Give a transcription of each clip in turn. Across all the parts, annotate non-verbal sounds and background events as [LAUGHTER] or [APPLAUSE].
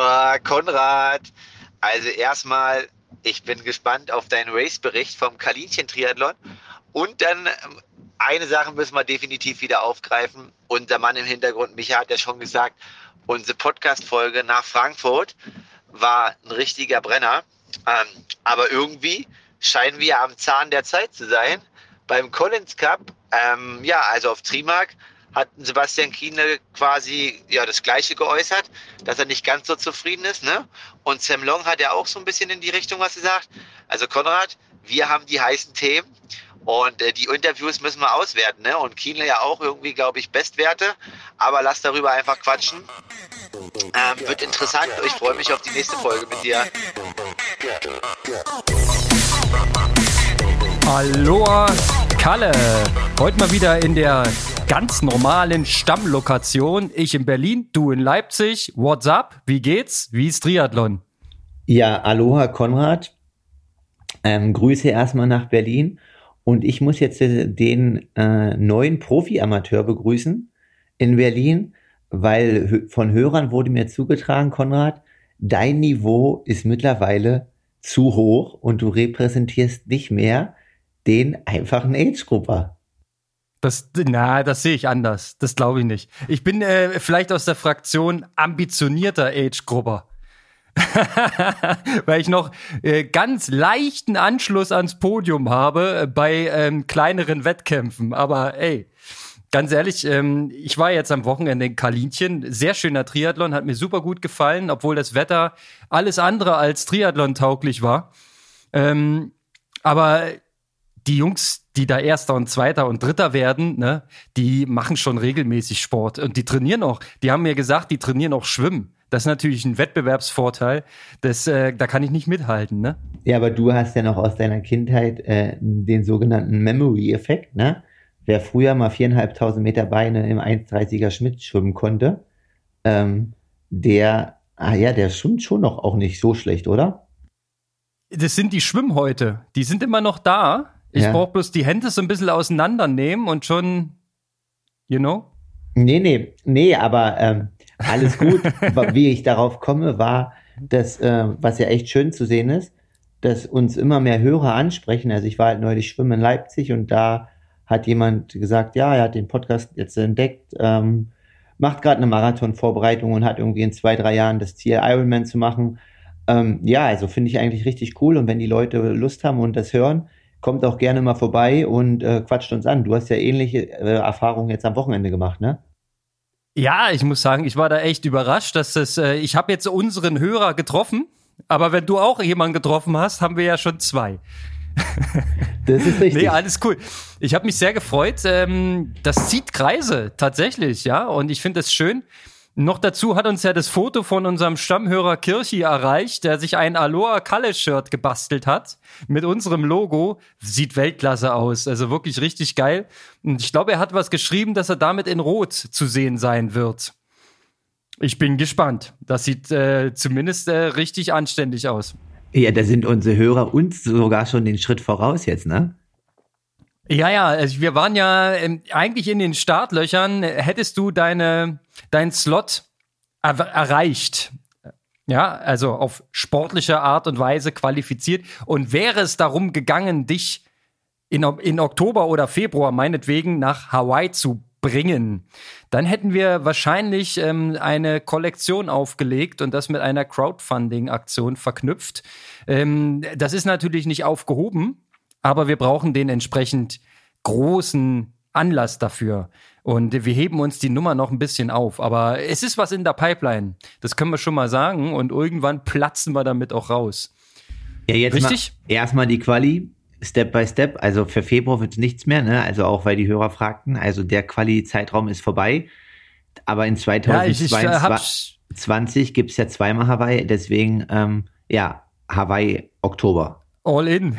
Uh, Konrad, also erstmal, ich bin gespannt auf deinen Race-Bericht vom Kalinchen-Triathlon. Und dann eine Sache müssen wir definitiv wieder aufgreifen. Unser Mann im Hintergrund, Micha, hat ja schon gesagt, unsere Podcast-Folge nach Frankfurt war ein richtiger Brenner. Ähm, aber irgendwie scheinen wir am Zahn der Zeit zu sein. Beim Collins Cup, ähm, ja, also auf Trimark, hat Sebastian Kiene quasi ja das Gleiche geäußert, dass er nicht ganz so zufrieden ist. Ne? Und Sam Long hat ja auch so ein bisschen in die Richtung was gesagt. Also Konrad, wir haben die heißen Themen und äh, die Interviews müssen wir auswerten. Ne? Und Kienle ja auch irgendwie, glaube ich, Bestwerte. Aber lass darüber einfach quatschen. Ähm, wird interessant. Ich freue mich auf die nächste Folge mit dir. Aloha Kalle. Heute mal wieder in der ganz normalen Stammlokation. Ich in Berlin, du in Leipzig. What's up? Wie geht's? Wie ist Triathlon? Ja, Aloha Konrad. Ähm, Grüße erstmal nach Berlin. Und ich muss jetzt den äh, neuen Profi-Amateur begrüßen in Berlin, weil von Hörern wurde mir zugetragen, Konrad, dein Niveau ist mittlerweile zu hoch und du repräsentierst nicht mehr den einfachen Age-Grupper. Das, na, das sehe ich anders. Das glaube ich nicht. Ich bin äh, vielleicht aus der Fraktion ambitionierter Age-Grupper. [LAUGHS] Weil ich noch äh, ganz leichten Anschluss ans Podium habe äh, bei ähm, kleineren Wettkämpfen. Aber ey, ganz ehrlich, ähm, ich war jetzt am Wochenende in Kalinchen. Sehr schöner Triathlon, hat mir super gut gefallen, obwohl das Wetter alles andere als Triathlon tauglich war. Ähm, aber die Jungs, die da Erster und Zweiter und Dritter werden, ne, die machen schon regelmäßig Sport und die trainieren auch. Die haben mir gesagt, die trainieren auch Schwimmen. Das ist natürlich ein Wettbewerbsvorteil. Das, äh, da kann ich nicht mithalten, ne? Ja, aber du hast ja noch aus deiner Kindheit äh, den sogenannten Memory-Effekt, ne? Wer früher mal viereinhalbtausend Meter Beine im 1,30er Schmidt schwimmen konnte, ähm, der, ah ja, der schwimmt schon noch auch nicht so schlecht, oder? Das sind die Schwimmhäute. Die sind immer noch da. Ich ja. brauche bloß die Hände so ein bisschen auseinandernehmen und schon, you know? Nee, nee, nee, aber ähm, alles gut. [LAUGHS] Wie ich darauf komme, war, dass, äh, was ja echt schön zu sehen ist, dass uns immer mehr Hörer ansprechen. Also ich war halt neulich schwimmen in Leipzig und da hat jemand gesagt, ja, er hat den Podcast jetzt entdeckt, ähm, macht gerade eine Marathon-Vorbereitung und hat irgendwie in zwei, drei Jahren das Ziel, Ironman zu machen. Ähm, ja, also finde ich eigentlich richtig cool und wenn die Leute Lust haben und das hören, kommt auch gerne mal vorbei und äh, quatscht uns an. Du hast ja ähnliche äh, Erfahrungen jetzt am Wochenende gemacht, ne? Ja, ich muss sagen, ich war da echt überrascht, dass das, äh, ich habe jetzt unseren Hörer getroffen, aber wenn du auch jemanden getroffen hast, haben wir ja schon zwei. [LAUGHS] Das ist richtig. nee, alles cool. Ich habe mich sehr gefreut. Ähm, das zieht Kreise tatsächlich, ja. Und ich finde es schön, noch dazu hat uns ja das Foto von unserem Stammhörer Kirchi erreicht, der sich ein Aloha Kalle Shirt gebastelt hat mit unserem Logo. Sieht Weltklasse aus, also wirklich richtig geil. Und ich glaube, er hat was geschrieben, dass er damit in Rot zu sehen sein wird. Ich bin gespannt. Das sieht äh, zumindest äh, richtig anständig aus. Ja, da sind unsere Hörer uns sogar schon den Schritt voraus jetzt, ne? Ja, ja, also wir waren ja ähm, eigentlich in den Startlöchern. Hättest du deine, deinen Slot er erreicht, ja, also auf sportliche Art und Weise qualifiziert und wäre es darum gegangen, dich in, in Oktober oder Februar meinetwegen nach Hawaii zu bringen, dann hätten wir wahrscheinlich ähm, eine Kollektion aufgelegt und das mit einer Crowdfunding-Aktion verknüpft. Ähm, das ist natürlich nicht aufgehoben, aber wir brauchen den entsprechend großen Anlass dafür. Und wir heben uns die Nummer noch ein bisschen auf. Aber es ist was in der Pipeline. Das können wir schon mal sagen. Und irgendwann platzen wir damit auch raus. Ja, jetzt Richtig? Mal, erstmal die Quali. Step by Step. Also für Februar wird es nichts mehr, ne? Also auch weil die Hörer fragten. Also der Quali-Zeitraum ist vorbei. Aber in 2022 ja, gibt es ja zweimal Hawaii. Deswegen, ähm, ja, Hawaii Oktober. All in.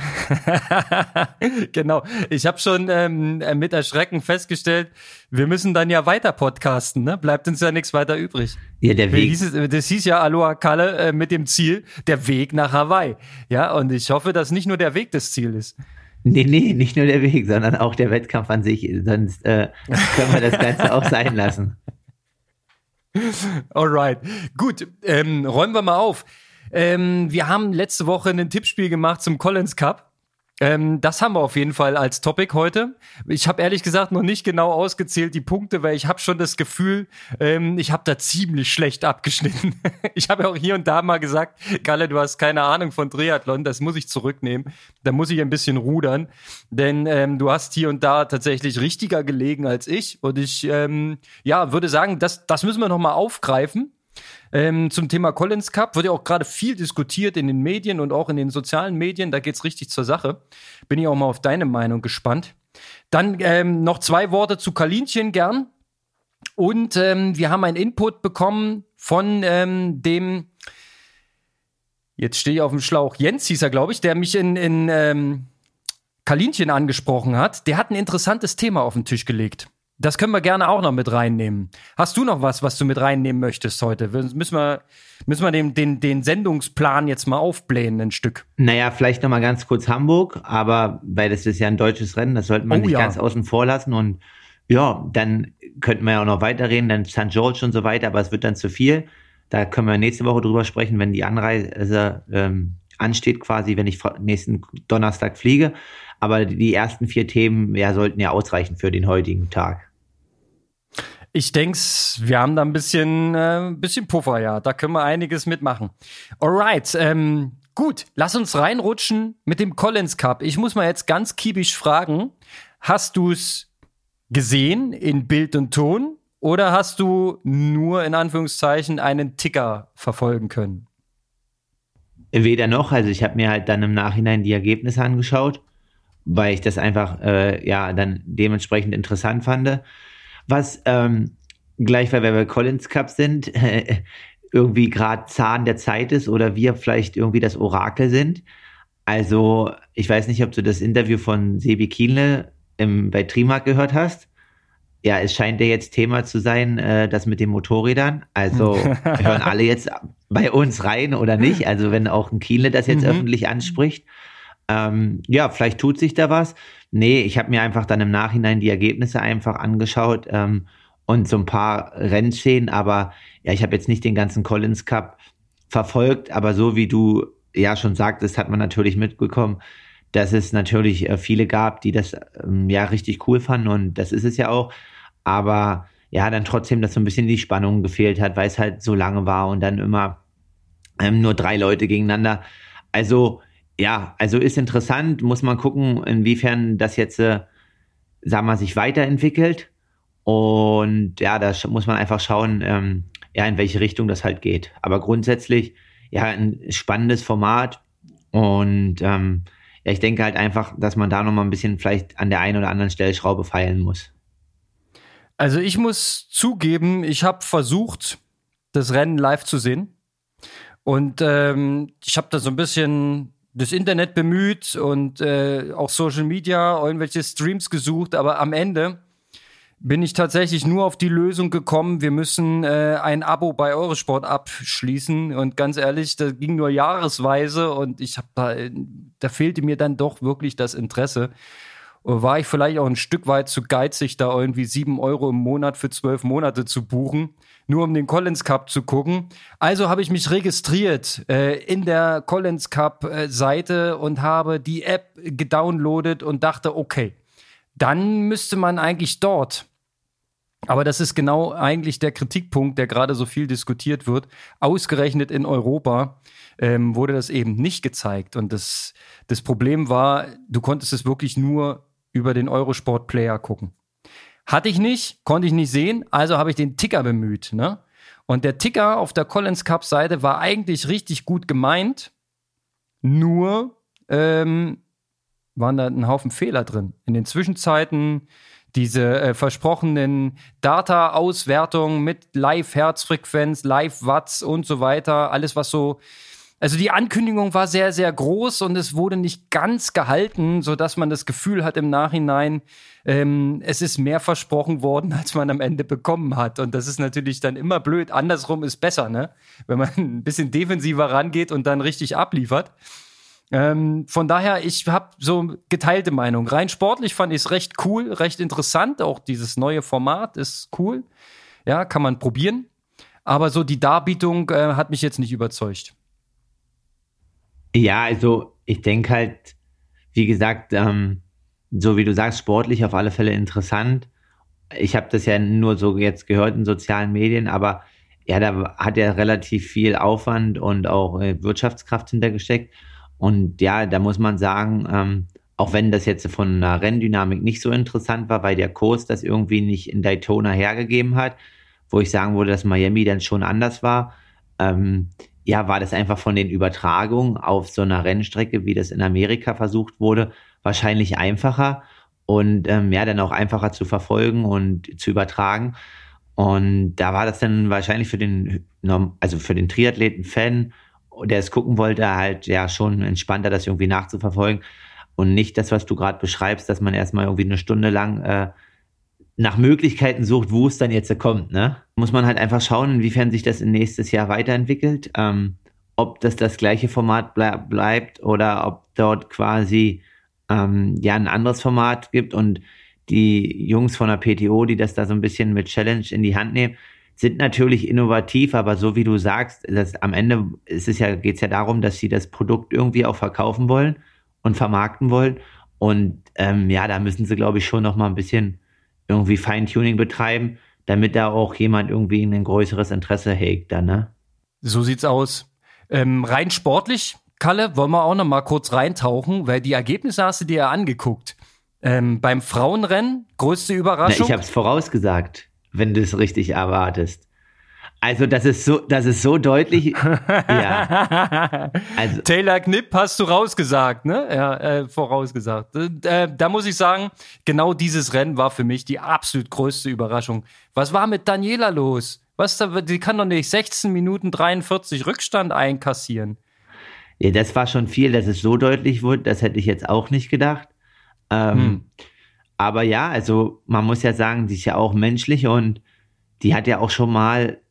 [LAUGHS] genau. Ich habe schon ähm, mit Erschrecken festgestellt, wir müssen dann ja weiter podcasten, ne? Bleibt uns ja nichts weiter übrig. Ja, der Weg. Hieß, das hieß ja Aloha Kalle äh, mit dem Ziel, der Weg nach Hawaii. Ja, und ich hoffe, dass nicht nur der Weg das Ziel ist. Nee, nee, nicht nur der Weg, sondern auch der Wettkampf an sich. Sonst äh, können wir das Ganze auch sein lassen. [LAUGHS] Alright. Gut, ähm, räumen wir mal auf. Ähm, wir haben letzte Woche ein Tippspiel gemacht zum Collins Cup. Ähm, das haben wir auf jeden Fall als Topic heute. Ich habe ehrlich gesagt noch nicht genau ausgezählt die Punkte, weil ich habe schon das Gefühl, ähm, ich habe da ziemlich schlecht abgeschnitten. [LAUGHS] ich habe ja auch hier und da mal gesagt, Galle, du hast keine Ahnung von Triathlon, das muss ich zurücknehmen. Da muss ich ein bisschen rudern, denn ähm, du hast hier und da tatsächlich richtiger gelegen als ich. Und ich ähm, ja würde sagen, das, das müssen wir noch mal aufgreifen. Ähm, zum Thema Collins Cup wird ja auch gerade viel diskutiert in den Medien und auch in den sozialen Medien. Da geht's richtig zur Sache. Bin ich auch mal auf deine Meinung gespannt. Dann ähm, noch zwei Worte zu Kalinchen gern. Und ähm, wir haben einen Input bekommen von ähm, dem, jetzt stehe ich auf dem Schlauch, Jens hieß er, glaube ich, der mich in, in ähm, Kalinchen angesprochen hat. Der hat ein interessantes Thema auf den Tisch gelegt. Das können wir gerne auch noch mit reinnehmen. Hast du noch was, was du mit reinnehmen möchtest heute? Müssen wir, müssen wir den, den, den Sendungsplan jetzt mal aufblähen, ein Stück? Naja, vielleicht noch mal ganz kurz Hamburg, aber weil das ist ja ein deutsches Rennen, das sollte man oh, nicht ja. ganz außen vor lassen und ja, dann könnten wir ja auch noch weiterreden, dann St. George und so weiter, aber es wird dann zu viel. Da können wir nächste Woche drüber sprechen, wenn die Anreise ähm, ansteht, quasi, wenn ich nächsten Donnerstag fliege. Aber die ersten vier Themen ja, sollten ja ausreichen für den heutigen Tag. Ich denk's, wir haben da ein bisschen, äh, bisschen Puffer, ja. Da können wir einiges mitmachen. Alright, ähm, gut, lass uns reinrutschen mit dem Collins Cup. Ich muss mal jetzt ganz kiebisch fragen, hast du's gesehen in Bild und Ton oder hast du nur in Anführungszeichen einen Ticker verfolgen können? Weder noch, also ich habe mir halt dann im Nachhinein die Ergebnisse angeschaut, weil ich das einfach äh, ja dann dementsprechend interessant fand was ähm, gleich, weil wir bei Collins Cup sind, äh, [LAUGHS] irgendwie gerade Zahn der Zeit ist oder wir vielleicht irgendwie das Orakel sind. Also, ich weiß nicht, ob du das Interview von Sebi Kienle im, bei Trimark gehört hast. Ja, es scheint ja jetzt Thema zu sein, äh, das mit den Motorrädern. Also [LAUGHS] hören alle jetzt bei uns rein oder nicht. Also wenn auch ein Kienle das jetzt mhm. öffentlich anspricht. Ähm, ja, vielleicht tut sich da was. Nee, ich habe mir einfach dann im Nachhinein die Ergebnisse einfach angeschaut ähm, und so ein paar Rennszenen, aber ja, ich habe jetzt nicht den ganzen Collins Cup verfolgt, aber so wie du ja schon sagtest, hat man natürlich mitbekommen, dass es natürlich äh, viele gab, die das ähm, ja richtig cool fanden und das ist es ja auch, aber ja, dann trotzdem, dass so ein bisschen die Spannung gefehlt hat, weil es halt so lange war und dann immer ähm, nur drei Leute gegeneinander. Also ja, also ist interessant, muss man gucken, inwiefern das jetzt, äh, sagen wir, sich weiterentwickelt. Und ja, da muss man einfach schauen, ähm, ja, in welche Richtung das halt geht. Aber grundsätzlich, ja, ein spannendes Format. Und ähm, ja, ich denke halt einfach, dass man da nochmal ein bisschen vielleicht an der einen oder anderen Stellschraube feilen muss. Also ich muss zugeben, ich habe versucht, das Rennen live zu sehen. Und ähm, ich habe da so ein bisschen das Internet bemüht und äh, auch Social Media, irgendwelche Streams gesucht, aber am Ende bin ich tatsächlich nur auf die Lösung gekommen, wir müssen äh, ein Abo bei Eurosport abschließen und ganz ehrlich, das ging nur jahresweise und ich habe da, da fehlte mir dann doch wirklich das Interesse. War ich vielleicht auch ein Stück weit zu geizig, da irgendwie sieben Euro im Monat für zwölf Monate zu buchen nur um den Collins Cup zu gucken. Also habe ich mich registriert äh, in der Collins Cup äh, Seite und habe die App gedownloadet und dachte, okay, dann müsste man eigentlich dort aber das ist genau eigentlich der Kritikpunkt, der gerade so viel diskutiert wird. Ausgerechnet in Europa ähm, wurde das eben nicht gezeigt. Und das, das Problem war, du konntest es wirklich nur über den Eurosport-Player gucken. Hatte ich nicht, konnte ich nicht sehen, also habe ich den Ticker bemüht. Ne? Und der Ticker auf der Collins Cup Seite war eigentlich richtig gut gemeint, nur ähm, waren da ein Haufen Fehler drin. In den Zwischenzeiten diese äh, versprochenen Data-Auswertungen mit Live-Herzfrequenz, Live-Watts und so weiter, alles was so also die Ankündigung war sehr, sehr groß und es wurde nicht ganz gehalten, so dass man das Gefühl hat im Nachhinein, ähm, es ist mehr versprochen worden, [LAUGHS] als man am Ende bekommen hat. Und das ist natürlich dann immer blöd. Andersrum ist besser, ne? Wenn man [LAUGHS] ein bisschen defensiver rangeht und dann richtig abliefert. Ähm, von daher, ich habe so geteilte Meinung. Rein sportlich fand ich es recht cool, recht interessant. Auch dieses neue Format ist cool. Ja, kann man probieren. aber so die Darbietung äh, hat mich jetzt nicht überzeugt. Ja, also ich denke halt, wie gesagt, ähm, so wie du sagst, sportlich auf alle Fälle interessant. Ich habe das ja nur so jetzt gehört in sozialen Medien, aber ja, da hat er relativ viel Aufwand und auch äh, Wirtschaftskraft hintergesteckt. Und ja, da muss man sagen, ähm, auch wenn das jetzt von einer Renndynamik nicht so interessant war, weil der Kurs das irgendwie nicht in Daytona hergegeben hat, wo ich sagen würde, dass Miami dann schon anders war, ähm, ja, war das einfach von den Übertragungen auf so einer Rennstrecke, wie das in Amerika versucht wurde, wahrscheinlich einfacher und ähm, ja, dann auch einfacher zu verfolgen und zu übertragen. Und da war das dann wahrscheinlich für den, also für den Triathleten-Fan, der es gucken wollte, halt ja schon entspannter, das irgendwie nachzuverfolgen. Und nicht das, was du gerade beschreibst, dass man erstmal irgendwie eine Stunde lang äh, nach Möglichkeiten sucht, wo es dann jetzt kommt. Ne? Muss man halt einfach schauen, inwiefern sich das in nächstes Jahr weiterentwickelt. Ähm, ob das das gleiche Format ble bleibt oder ob dort quasi ähm, ja ein anderes Format gibt und die Jungs von der PTO, die das da so ein bisschen mit Challenge in die Hand nehmen, sind natürlich innovativ, aber so wie du sagst, das, am Ende ist es ja, geht es ja darum, dass sie das Produkt irgendwie auch verkaufen wollen und vermarkten wollen. Und ähm, ja, da müssen sie, glaube ich, schon noch mal ein bisschen irgendwie Feintuning betreiben, damit da auch jemand irgendwie ein größeres Interesse hegt dann, ne? So sieht's aus. Ähm, rein sportlich, Kalle, wollen wir auch noch mal kurz reintauchen, weil die Ergebnisse hast du dir ja angeguckt. Ähm, beim Frauenrennen, größte Überraschung. Na, ich habe es vorausgesagt, wenn du es richtig erwartest. Also das ist so, das ist so deutlich. [LAUGHS] ja. Also, Taylor Knipp hast du rausgesagt, ne? Ja, äh, vorausgesagt. Äh, da muss ich sagen, genau dieses Rennen war für mich die absolut größte Überraschung. Was war mit Daniela los? Was da, die kann doch nicht 16 Minuten 43 Rückstand einkassieren. Ja, das war schon viel, dass es so deutlich wurde. Das hätte ich jetzt auch nicht gedacht. Ähm, hm. Aber ja, also man muss ja sagen, sie ist ja auch menschlich und die hat ja auch schon mal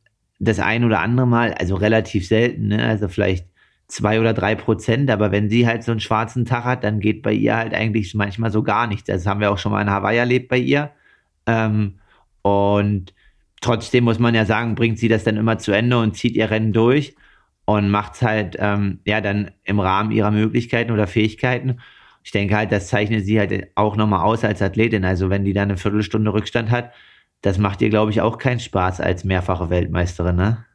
das ein oder andere Mal, also relativ selten, ne? also vielleicht zwei oder drei Prozent, aber wenn sie halt so einen schwarzen Tag hat, dann geht bei ihr halt eigentlich manchmal so gar nichts. Das haben wir auch schon mal in Hawaii erlebt bei ihr. Ähm, und trotzdem muss man ja sagen, bringt sie das dann immer zu Ende und zieht ihr Rennen durch und macht es halt ähm, ja dann im Rahmen ihrer Möglichkeiten oder Fähigkeiten. Ich denke halt, das zeichnet sie halt auch nochmal aus als Athletin. Also wenn die dann eine Viertelstunde Rückstand hat, das macht dir, glaube ich, auch keinen Spaß als mehrfache Weltmeisterin, ne?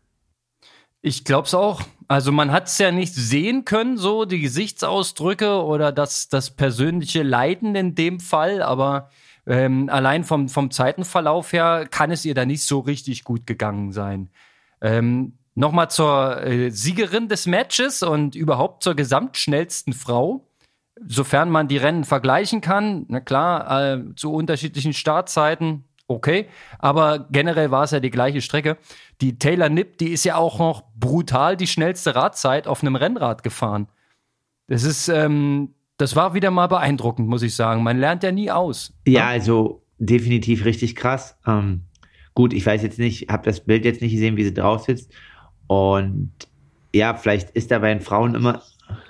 Ich glaube es auch. Also man hat es ja nicht sehen können, so die Gesichtsausdrücke oder das, das persönliche Leiden in dem Fall, aber ähm, allein vom, vom Zeitenverlauf her kann es ihr da nicht so richtig gut gegangen sein. Ähm, Nochmal zur äh, Siegerin des Matches und überhaupt zur gesamtschnellsten Frau, sofern man die Rennen vergleichen kann. Na klar, äh, zu unterschiedlichen Startzeiten, okay. Aber generell war es ja die gleiche Strecke. Die Taylor Nipp, die ist ja auch noch brutal die schnellste Radzeit auf einem Rennrad gefahren. Das ist, ähm, das war wieder mal beeindruckend, muss ich sagen. Man lernt ja nie aus. Ja, also definitiv richtig krass. Ähm, gut, ich weiß jetzt nicht, habe das Bild jetzt nicht gesehen, wie sie drauf sitzt. Und ja, vielleicht ist da bei den Frauen immer.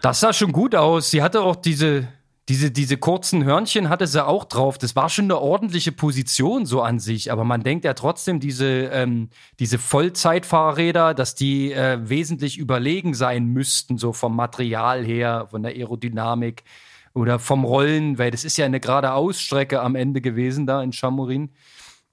Das sah schon gut aus. Sie hatte auch diese, diese, diese kurzen Hörnchen hatte sie auch drauf. Das war schon eine ordentliche Position so an sich. Aber man denkt ja trotzdem, diese, ähm, diese Vollzeitfahrräder, dass die äh, wesentlich überlegen sein müssten, so vom Material her, von der Aerodynamik oder vom Rollen, weil das ist ja eine gerade Ausstrecke am Ende gewesen da in Chamorin.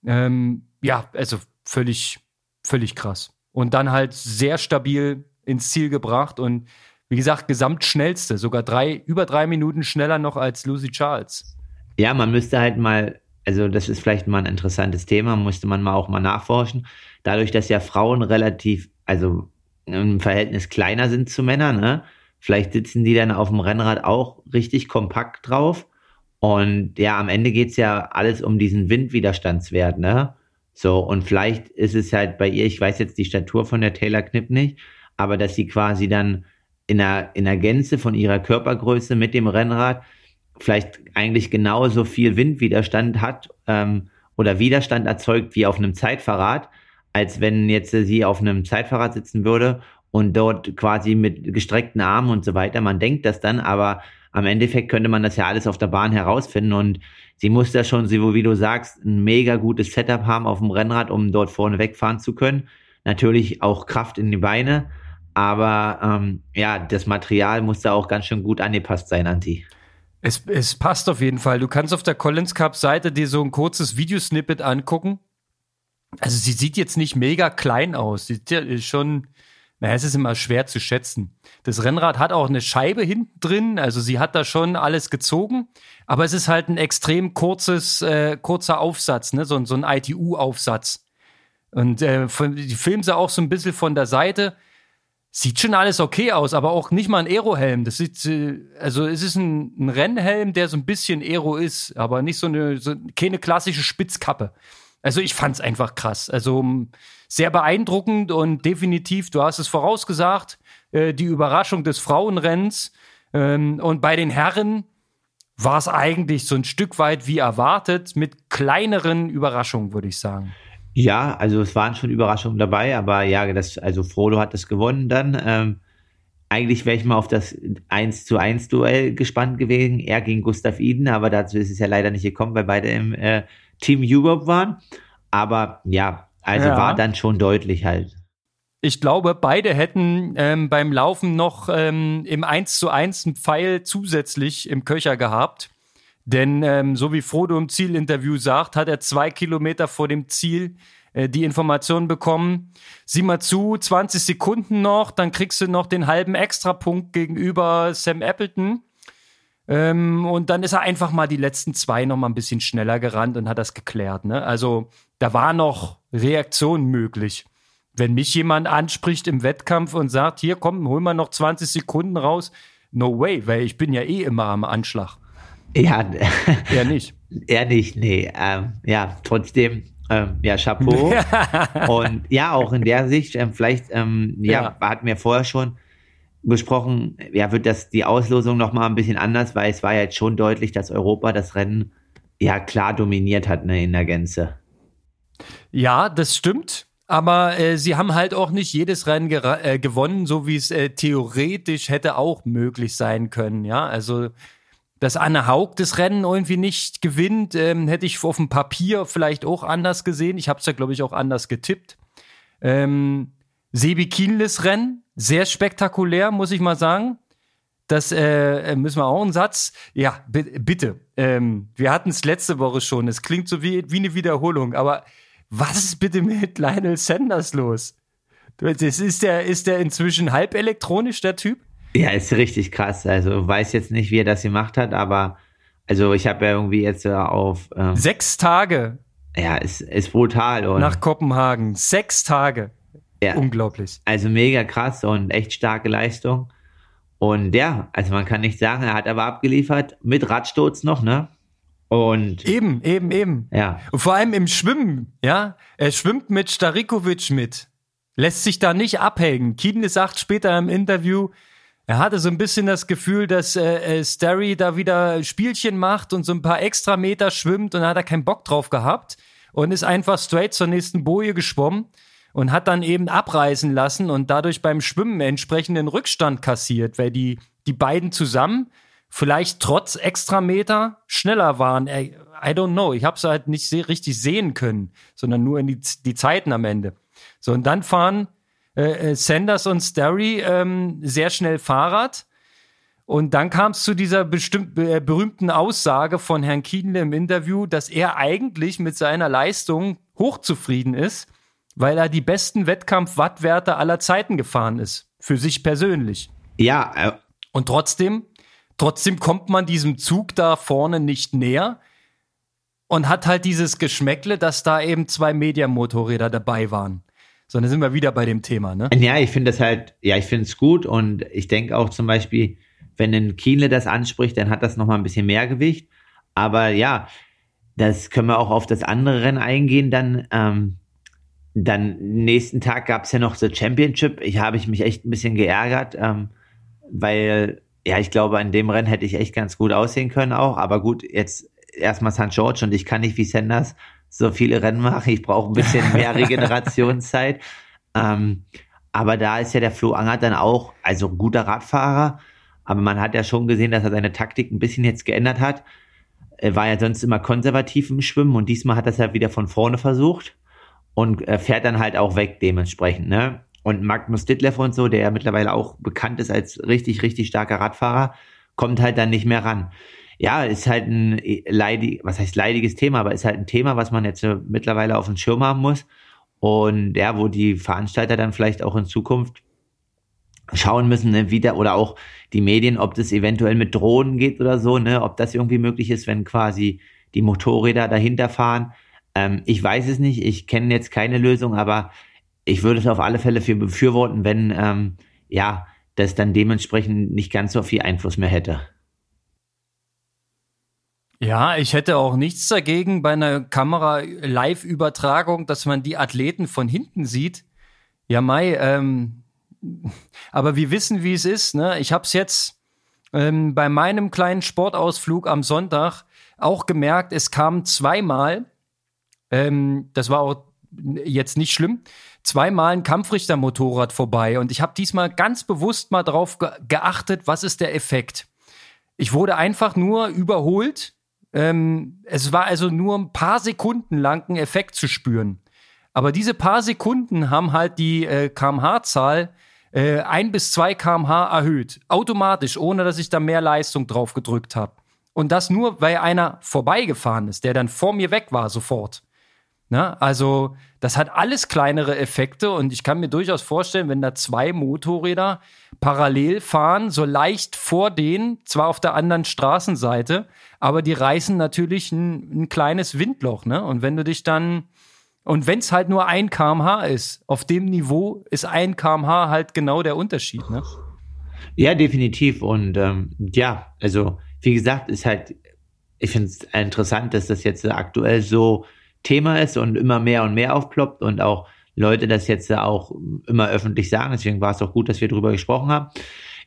Ähm, ja, also völlig, völlig krass. Und dann halt sehr stabil ins Ziel gebracht und wie gesagt, gesamtschnellste, sogar drei, über drei Minuten schneller noch als Lucy Charles. Ja, man müsste halt mal, also das ist vielleicht mal ein interessantes Thema, musste man mal auch mal nachforschen. Dadurch, dass ja Frauen relativ, also im Verhältnis kleiner sind zu Männern, ne? Vielleicht sitzen die dann auf dem Rennrad auch richtig kompakt drauf. Und ja, am Ende geht es ja alles um diesen Windwiderstandswert, ne? So, und vielleicht ist es halt bei ihr, ich weiß jetzt die Statur von der Taylor Knipp nicht, aber dass sie quasi dann in der, in der Gänze von ihrer Körpergröße mit dem Rennrad vielleicht eigentlich genauso viel Windwiderstand hat ähm, oder Widerstand erzeugt wie auf einem Zeitfahrrad, als wenn jetzt sie auf einem Zeitfahrrad sitzen würde und dort quasi mit gestreckten Armen und so weiter. Man denkt das dann, aber am Endeffekt könnte man das ja alles auf der Bahn herausfinden und sie muss da schon, wie du sagst, ein mega gutes Setup haben auf dem Rennrad, um dort vorne wegfahren zu können. natürlich auch Kraft in die Beine, aber ähm, ja, das Material muss da auch ganz schön gut angepasst sein, Anti. Es, es passt auf jeden Fall. Du kannst auf der Collins Cup Seite dir so ein kurzes Videosnippet angucken. Also sie sieht jetzt nicht mega klein aus. Sie ist schon, naja, es ist immer schwer zu schätzen. Das Rennrad hat auch eine Scheibe hinten drin, also sie hat da schon alles gezogen, aber es ist halt ein extrem kurzes, äh, kurzer Aufsatz, ne? so, so ein ITU-Aufsatz. Und äh, von, die filmen sie auch so ein bisschen von der Seite. Sieht schon alles okay aus, aber auch nicht mal ein Aerohelm. Das sieht, äh, also es ist ein, ein Rennhelm, der so ein bisschen Aero ist, aber nicht so eine, so, keine klassische Spitzkappe. Also ich fand's einfach krass. Also sehr beeindruckend und definitiv, du hast es vorausgesagt, äh, die Überraschung des Frauenrennens. Ähm, und bei den Herren war es eigentlich so ein Stück weit wie erwartet, mit kleineren Überraschungen, würde ich sagen. Ja, also es waren schon Überraschungen dabei, aber ja, das, also Frodo hat es gewonnen dann. Ähm, eigentlich wäre ich mal auf das 1 zu 1 Duell gespannt gewesen, er gegen Gustav Iden, aber dazu ist es ja leider nicht gekommen, weil beide im äh, Team Europe waren. Aber ja, also ja. war dann schon deutlich halt. Ich glaube, beide hätten ähm, beim Laufen noch ähm, im 1 zu 1 einen Pfeil zusätzlich im Köcher gehabt. Denn ähm, so wie Frodo im Zielinterview sagt, hat er zwei Kilometer vor dem Ziel äh, die Information bekommen. Sieh mal zu, 20 Sekunden noch, dann kriegst du noch den halben Extrapunkt gegenüber Sam Appleton. Ähm, und dann ist er einfach mal die letzten zwei noch mal ein bisschen schneller gerannt und hat das geklärt. Ne? Also da war noch Reaktion möglich. Wenn mich jemand anspricht im Wettkampf und sagt, hier komm, hol mal noch 20 Sekunden raus, no way, weil ich bin ja eh immer am Anschlag. Ja, er nicht. [LAUGHS] Er nicht, nee. Ähm, ja, trotzdem, ähm, ja, Chapeau. [LAUGHS] und ja, auch in der Sicht, ähm, vielleicht, ähm, ja, ja, hatten wir vorher schon besprochen, ja, wird das die Auslosung nochmal ein bisschen anders, weil es war ja jetzt schon deutlich, dass Europa das Rennen ja klar dominiert hat ne, in der Gänze. Ja, das stimmt. Aber äh, sie haben halt auch nicht jedes Rennen äh, gewonnen, so wie es äh, theoretisch hätte auch möglich sein können. Ja, also dass Anne Haug das Rennen irgendwie nicht gewinnt, ähm, hätte ich auf dem Papier vielleicht auch anders gesehen. Ich habe es ja, glaube ich, auch anders getippt. Ähm, Sebi Kienles Rennen, sehr spektakulär, muss ich mal sagen. Das äh, müssen wir auch einen Satz. Ja, bitte. Ähm, wir hatten es letzte Woche schon. Es klingt so wie, wie eine Wiederholung, aber was ist bitte mit Lionel Sanders los? Das ist der, ist der inzwischen halb elektronisch, der Typ? Ja, ist richtig krass. Also weiß jetzt nicht, wie er das gemacht hat, aber also ich habe ja irgendwie jetzt auf ähm, sechs Tage. Ja, ist, ist brutal. Und Nach Kopenhagen. Sechs Tage. Ja, Unglaublich. Also mega krass und echt starke Leistung. Und ja, also man kann nicht sagen, er hat aber abgeliefert mit Radsturz noch, ne? Und eben, eben, eben. Ja. Und vor allem im Schwimmen, ja. Er schwimmt mit Starikovic mit. Lässt sich da nicht abhängen. Kiedne sagt später im Interview, er hatte so ein bisschen das Gefühl, dass äh, äh, Starry da wieder Spielchen macht und so ein paar extra Meter schwimmt und da hat er keinen Bock drauf gehabt und ist einfach straight zur nächsten Boje geschwommen und hat dann eben abreißen lassen und dadurch beim Schwimmen entsprechenden Rückstand kassiert, weil die, die beiden zusammen vielleicht trotz Extrameter schneller waren. I don't know. Ich habe es halt nicht se richtig sehen können, sondern nur in die, die Zeiten am Ende. So, und dann fahren äh, äh Sanders und Starry ähm, sehr schnell Fahrrad. Und dann kam es zu dieser bestimmt, äh, berühmten Aussage von Herrn Kienle im Interview, dass er eigentlich mit seiner Leistung hochzufrieden ist, weil er die besten Wettkampf-Wattwerte aller Zeiten gefahren ist. Für sich persönlich. Ja. Äh und trotzdem Trotzdem kommt man diesem Zug da vorne nicht näher und hat halt dieses Geschmäckle, dass da eben zwei Mediamotorräder dabei waren. So, dann sind wir wieder bei dem Thema, ne? Ja, ich finde das halt, ja, ich finde es gut und ich denke auch zum Beispiel, wenn ein Kienle das anspricht, dann hat das nochmal ein bisschen mehr Gewicht. Aber ja, das können wir auch auf das andere Rennen eingehen. Dann, ähm, dann nächsten Tag gab es ja noch The Championship. Ich habe ich mich echt ein bisschen geärgert, ähm, weil ja, ich glaube, an dem Rennen hätte ich echt ganz gut aussehen können auch. Aber gut, jetzt erstmal St. George und ich kann nicht wie Sanders so viele Rennen machen. Ich brauche ein bisschen mehr [LAUGHS] Regenerationszeit. ähm, aber da ist ja der Flo Angert dann auch, also ein guter Radfahrer. Aber man hat ja schon gesehen, dass er seine Taktik ein bisschen jetzt geändert hat. Er war ja sonst immer konservativ im Schwimmen und diesmal hat er es ja wieder von vorne versucht. und äh, fährt dann halt auch weg dementsprechend, ne? Und Magnus Ditlev und so, der ja mittlerweile auch bekannt ist als richtig, richtig starker Radfahrer, kommt halt dann nicht mehr ran. Ja, ist halt ein äh, leidig, was heißt leidiges Thema, aber ist halt ein Thema, was man jetzt mittlerweile auf dem Schirm haben muss. Und ja, wo die Veranstalter dann vielleicht auch in Zukunft schauen müssen, ne, wie der, oder auch die Medien, ob das eventuell mit Drohnen geht oder so, ne, ob das irgendwie möglich ist, wenn quasi die Motorräder dahinter fahren. Ähm, ich weiß es nicht, ich kenne jetzt keine Lösung, aber ich würde es auf alle Fälle für befürworten, wenn ähm, ja, das dann dementsprechend nicht ganz so viel Einfluss mehr hätte. Ja, ich hätte auch nichts dagegen bei einer Kamera-Live-Übertragung, dass man die Athleten von hinten sieht. Ja, Mai, ähm, aber wir wissen, wie es ist. Ne? Ich habe es jetzt ähm, bei meinem kleinen Sportausflug am Sonntag auch gemerkt, es kam zweimal, ähm, das war auch jetzt nicht schlimm, zweimal ein Kampfrichtermotorrad vorbei und ich habe diesmal ganz bewusst mal drauf ge geachtet, was ist der Effekt. Ich wurde einfach nur überholt ähm, es war also nur ein paar Sekunden lang ein Effekt zu spüren. Aber diese paar Sekunden haben halt die äh, kmh-Zahl äh, ein bis zwei kmh erhöht. Automatisch, ohne dass ich da mehr Leistung drauf gedrückt habe. Und das nur, weil einer vorbeigefahren ist, der dann vor mir weg war sofort. Na, also, das hat alles kleinere Effekte und ich kann mir durchaus vorstellen, wenn da zwei Motorräder parallel fahren, so leicht vor denen, zwar auf der anderen Straßenseite, aber die reißen natürlich ein, ein kleines Windloch, ne? Und wenn du dich dann, und wenn es halt nur ein kmh ist, auf dem Niveau ist ein kmh halt genau der Unterschied, ne? Ja, definitiv. Und ähm, ja, also wie gesagt, ist halt, ich finde es interessant, dass das jetzt aktuell so Thema ist und immer mehr und mehr aufploppt und auch Leute das jetzt auch immer öffentlich sagen. Deswegen war es auch gut, dass wir darüber gesprochen haben.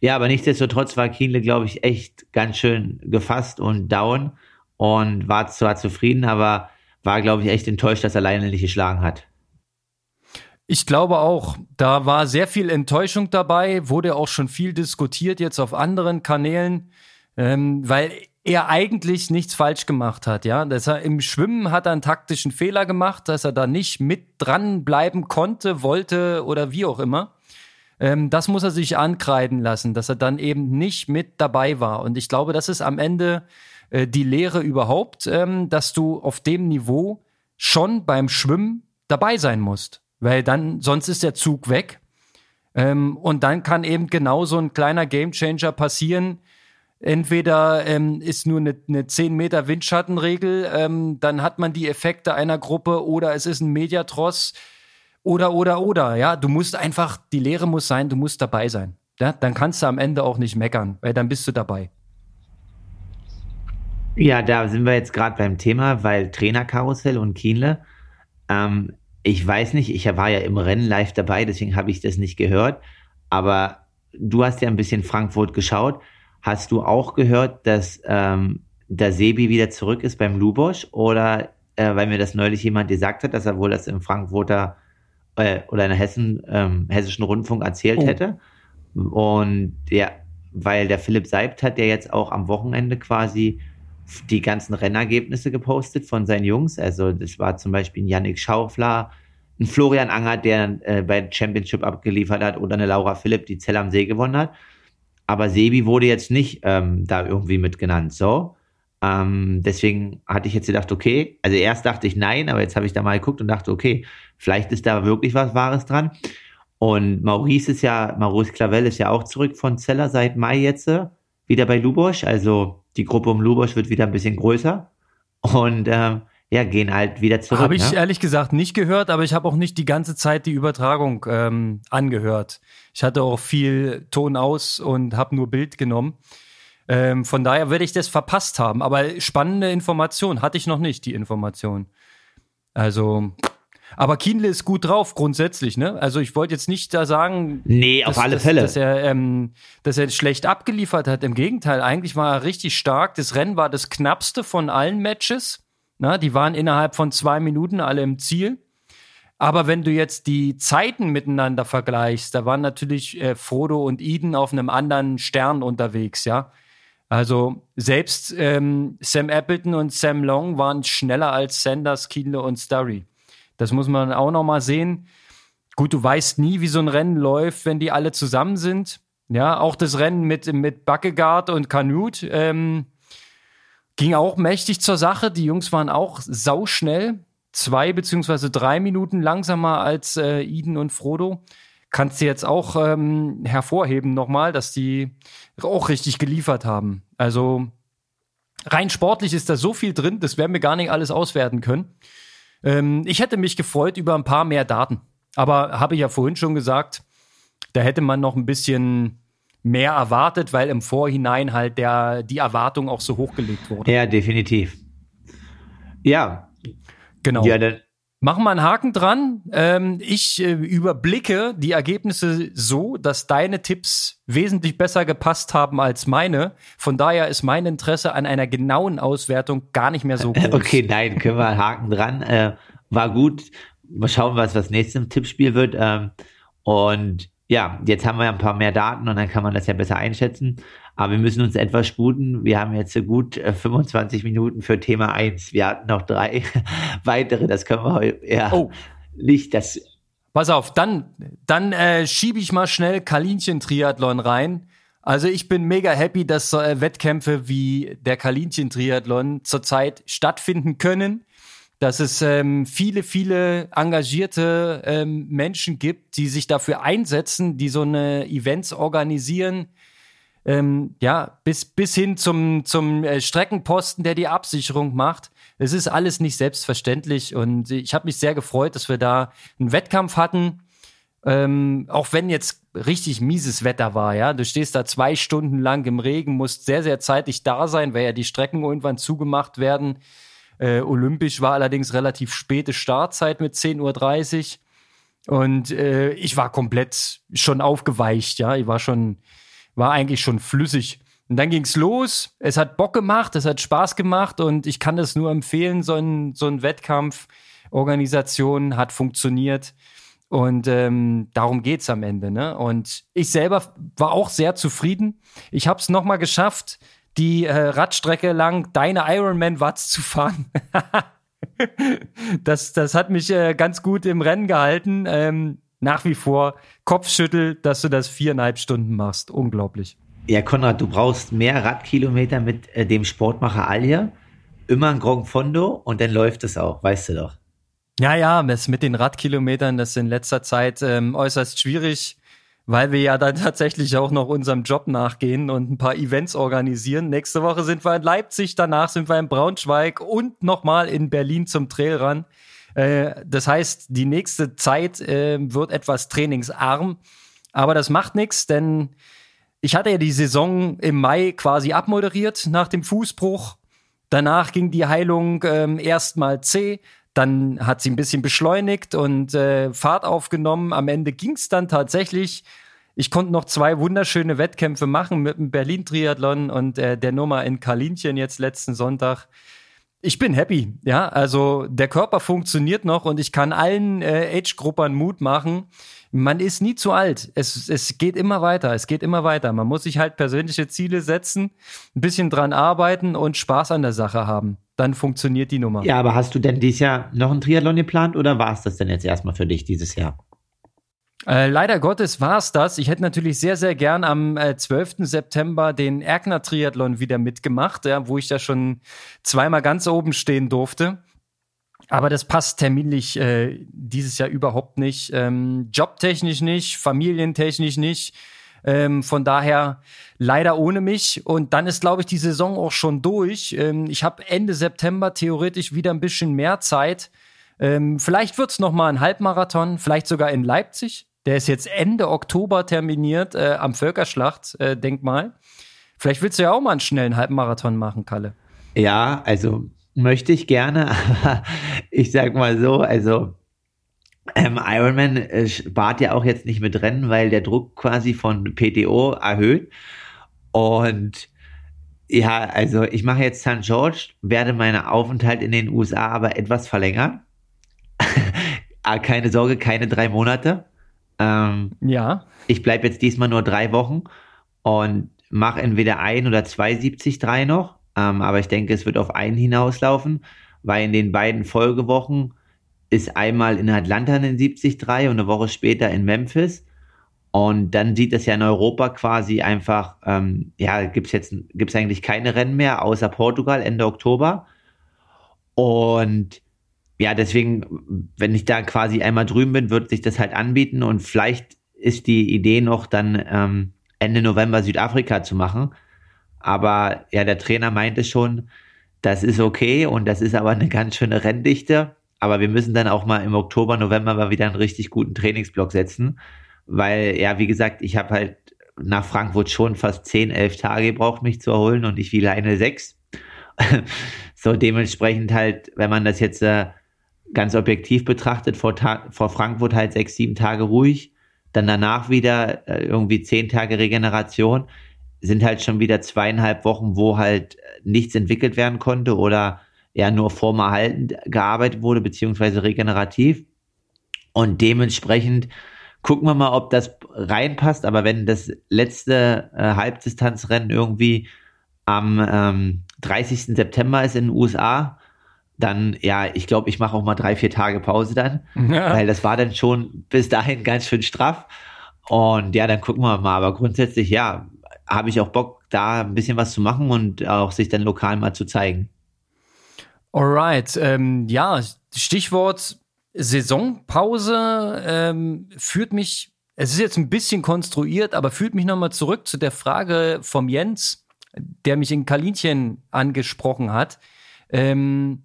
Ja, aber nichtsdestotrotz war Kienle, glaube ich, echt ganz schön gefasst und down und war zwar zufrieden, aber war, glaube ich, echt enttäuscht, dass er alleine nicht geschlagen hat. Ich glaube auch, da war sehr viel Enttäuschung dabei, wurde auch schon viel diskutiert jetzt auf anderen Kanälen, ähm, weil er eigentlich nichts falsch gemacht hat, ja. Dass er im Schwimmen hat er einen taktischen Fehler gemacht, dass er da nicht mit dran bleiben konnte, wollte oder wie auch immer. Ähm, das muss er sich ankreiden lassen, dass er dann eben nicht mit dabei war. Und ich glaube, das ist am Ende äh, die Lehre überhaupt, ähm, dass du auf dem Niveau schon beim Schwimmen dabei sein musst. Weil dann, sonst ist der Zug weg. Ähm, und dann kann eben genau so ein kleiner Gamechanger passieren. Entweder ähm, ist nur eine, eine 10 Meter Windschattenregel, ähm, dann hat man die Effekte einer Gruppe oder es ist ein Mediatross oder, oder, oder. Ja, du musst einfach, die Lehre muss sein, du musst dabei sein. Ja, dann kannst du am Ende auch nicht meckern, weil dann bist du dabei. Ja, da sind wir jetzt gerade beim Thema, weil Trainerkarussell und Kienle. Ähm, ich weiß nicht, ich war ja im Rennen live dabei, deswegen habe ich das nicht gehört. Aber du hast ja ein bisschen Frankfurt geschaut. Hast du auch gehört, dass ähm, der Sebi wieder zurück ist beim Lubosch? Oder äh, weil mir das neulich jemand gesagt hat, dass er wohl das im Frankfurter äh, oder in der Hessen, ähm, Hessischen Rundfunk erzählt oh. hätte. Und ja, weil der Philipp Seibt hat ja jetzt auch am Wochenende quasi die ganzen Rennergebnisse gepostet von seinen Jungs. Also das war zum Beispiel ein Yannick Schaufler, ein Florian Anger, der äh, bei Championship abgeliefert hat, oder eine Laura Philipp, die Zell am See gewonnen hat. Aber Sebi wurde jetzt nicht ähm, da irgendwie mit genannt. So. Ähm, deswegen hatte ich jetzt gedacht, okay, also erst dachte ich nein, aber jetzt habe ich da mal geguckt und dachte, okay, vielleicht ist da wirklich was Wahres dran. Und Maurice ist ja, Maurice Clavel ist ja auch zurück von Zeller seit Mai jetzt äh, wieder bei Lubosch. Also die Gruppe um Lubosch wird wieder ein bisschen größer. Und ähm, ja, gehen halt wieder zurück. Habe ich ne? ehrlich gesagt nicht gehört, aber ich habe auch nicht die ganze Zeit die Übertragung ähm, angehört. Ich hatte auch viel Ton aus und habe nur Bild genommen. Ähm, von daher werde ich das verpasst haben. Aber spannende Information hatte ich noch nicht, die Information. Also, aber Kienle ist gut drauf, grundsätzlich, ne? Also ich wollte jetzt nicht da sagen, nee, auf dass, alle Fälle. Dass er, ähm, dass er schlecht abgeliefert hat. Im Gegenteil, eigentlich war er richtig stark. Das Rennen war das knappste von allen Matches. Na, die waren innerhalb von zwei Minuten alle im Ziel. Aber wenn du jetzt die Zeiten miteinander vergleichst, da waren natürlich äh, Frodo und Eden auf einem anderen Stern unterwegs, ja. Also selbst ähm, Sam Appleton und Sam Long waren schneller als Sanders, Kienle und Starry. Das muss man auch noch mal sehen. Gut, du weißt nie, wie so ein Rennen läuft, wenn die alle zusammen sind. Ja, auch das Rennen mit, mit Buckegaard und Canute ähm, ging auch mächtig zur Sache. Die Jungs waren auch sauschnell. Zwei beziehungsweise drei Minuten langsamer als äh, Eden und Frodo. Kannst du jetzt auch ähm, hervorheben nochmal, dass die auch richtig geliefert haben. Also rein sportlich ist da so viel drin, das werden wir gar nicht alles auswerten können. Ähm, ich hätte mich gefreut über ein paar mehr Daten. Aber habe ich ja vorhin schon gesagt, da hätte man noch ein bisschen mehr erwartet, weil im Vorhinein halt der, die Erwartung auch so hochgelegt wurde. Ja, definitiv. Ja. Genau. Ja, Machen wir einen Haken dran. Ähm, ich äh, überblicke die Ergebnisse so, dass deine Tipps wesentlich besser gepasst haben als meine. Von daher ist mein Interesse an einer genauen Auswertung gar nicht mehr so groß. Okay, nein, können wir einen Haken dran. Äh, war gut. Mal schauen, was das nächste Tippspiel wird. Ähm, und ja, jetzt haben wir ein paar mehr Daten und dann kann man das ja besser einschätzen. Aber wir müssen uns etwas sputen. Wir haben jetzt gut 25 äh, Minuten für Thema 1. Wir hatten noch drei [LAUGHS] weitere. Das können wir heute ja oh. nicht. Das Pass auf, dann, dann äh, schiebe ich mal schnell Kalinchen-Triathlon rein. Also ich bin mega happy, dass äh, Wettkämpfe wie der Kalinchen-Triathlon zurzeit stattfinden können dass es ähm, viele, viele engagierte ähm, Menschen gibt, die sich dafür einsetzen, die so eine Events organisieren, ähm, ja, bis, bis hin zum, zum äh, Streckenposten, der die Absicherung macht. Es ist alles nicht selbstverständlich und ich habe mich sehr gefreut, dass wir da einen Wettkampf hatten. Ähm, auch wenn jetzt richtig mieses Wetter war, ja, du stehst da zwei Stunden lang im Regen, musst sehr, sehr zeitig da sein, weil ja die Strecken irgendwann zugemacht werden. Äh, olympisch war allerdings relativ späte Startzeit mit 10.30 Uhr. Und äh, ich war komplett schon aufgeweicht, ja. Ich war schon, war eigentlich schon flüssig. Und dann ging's los. Es hat Bock gemacht, es hat Spaß gemacht und ich kann das nur empfehlen. So ein, so ein Wettkampf, Organisation hat funktioniert. Und ähm, darum geht's am Ende. Ne? Und ich selber war auch sehr zufrieden. Ich habe es nochmal geschafft, die äh, Radstrecke lang deine Ironman-Watts zu fahren. [LAUGHS] das, das hat mich äh, ganz gut im Rennen gehalten. Ähm, nach wie vor Kopfschüttel, dass du das viereinhalb Stunden machst. Unglaublich. Ja, Konrad, du brauchst mehr Radkilometer mit äh, dem Sportmacher Alje. Immer ein Grand Fondo und dann läuft es auch, weißt du doch. Ja, ja, das mit den Radkilometern, das ist in letzter Zeit ähm, äußerst schwierig weil wir ja dann [LAUGHS] tatsächlich auch noch unserem Job nachgehen und ein paar Events organisieren. Nächste Woche sind wir in Leipzig, danach sind wir in Braunschweig und nochmal in Berlin zum Trailrun. Äh, das heißt, die nächste Zeit äh, wird etwas trainingsarm, aber das macht nichts, denn ich hatte ja die Saison im Mai quasi abmoderiert nach dem Fußbruch. Danach ging die Heilung ähm, erstmal C, dann hat sie ein bisschen beschleunigt und äh, Fahrt aufgenommen. Am Ende ging es dann tatsächlich. Ich konnte noch zwei wunderschöne Wettkämpfe machen mit dem Berlin-Triathlon und äh, der Nummer in Kalinchen jetzt letzten Sonntag. Ich bin happy, ja. Also der Körper funktioniert noch und ich kann allen äh, Age-Gruppern Mut machen. Man ist nie zu alt. Es, es geht immer weiter. Es geht immer weiter. Man muss sich halt persönliche Ziele setzen, ein bisschen dran arbeiten und Spaß an der Sache haben dann funktioniert die Nummer. Ja, aber hast du denn dieses Jahr noch ein Triathlon geplant oder war es das denn jetzt erstmal für dich dieses Jahr? Äh, leider Gottes war es das. Ich hätte natürlich sehr, sehr gern am äh, 12. September den Erkner Triathlon wieder mitgemacht, ja, wo ich da schon zweimal ganz oben stehen durfte. Aber das passt terminlich äh, dieses Jahr überhaupt nicht. Ähm, jobtechnisch nicht, familientechnisch nicht. Ähm, von daher leider ohne mich. Und dann ist, glaube ich, die Saison auch schon durch. Ähm, ich habe Ende September theoretisch wieder ein bisschen mehr Zeit. Ähm, vielleicht wird's noch mal ein Halbmarathon, vielleicht sogar in Leipzig. Der ist jetzt Ende Oktober terminiert äh, am Völkerschlacht-Denkmal. Äh, vielleicht willst du ja auch mal einen schnellen Halbmarathon machen, Kalle. Ja, also möchte ich gerne, [LAUGHS] aber ich sag mal so, also ähm, Ironman äh, spart ja auch jetzt nicht mit Rennen, weil der Druck quasi von PTO erhöht. Und ja, also ich mache jetzt St. George, werde meinen Aufenthalt in den USA aber etwas verlängern. [LAUGHS] Ah, keine Sorge, keine drei Monate. Ähm, ja. Ich bleibe jetzt diesmal nur drei Wochen und mache entweder ein oder zwei 70 drei noch. Ähm, aber ich denke, es wird auf einen hinauslaufen, weil in den beiden Folgewochen ist einmal in Atlanta in 73 und eine Woche später in Memphis. Und dann sieht das ja in Europa quasi einfach, ähm, ja, gibt es jetzt gibt's eigentlich keine Rennen mehr, außer Portugal Ende Oktober. Und ja, deswegen, wenn ich da quasi einmal drüben bin, wird sich das halt anbieten und vielleicht ist die Idee noch dann ähm, Ende November Südafrika zu machen. Aber ja, der Trainer meinte schon, das ist okay und das ist aber eine ganz schöne Renndichte. Aber wir müssen dann auch mal im Oktober, November mal wieder einen richtig guten Trainingsblock setzen. Weil, ja, wie gesagt, ich habe halt nach Frankfurt schon fast 10, 11 Tage gebraucht, mich zu erholen und ich wiele eine 6. [LAUGHS] so dementsprechend halt, wenn man das jetzt äh, ganz objektiv betrachtet, vor, vor Frankfurt halt sechs, sieben Tage ruhig, dann danach wieder äh, irgendwie zehn Tage Regeneration, sind halt schon wieder zweieinhalb Wochen, wo halt nichts entwickelt werden konnte oder ja nur formerhaltend gearbeitet wurde, beziehungsweise regenerativ. Und dementsprechend gucken wir mal, ob das reinpasst. Aber wenn das letzte äh, Halbdistanzrennen irgendwie am ähm, 30. September ist in den USA, dann, ja, ich glaube, ich mache auch mal drei, vier Tage Pause dann, ja. weil das war dann schon bis dahin ganz schön straff. Und ja, dann gucken wir mal. Aber grundsätzlich, ja, habe ich auch Bock, da ein bisschen was zu machen und auch sich dann lokal mal zu zeigen. Alright, ähm, ja, Stichwort Saisonpause ähm, führt mich, es ist jetzt ein bisschen konstruiert, aber führt mich nochmal zurück zu der Frage vom Jens, der mich in Kalinchen angesprochen hat. Ähm,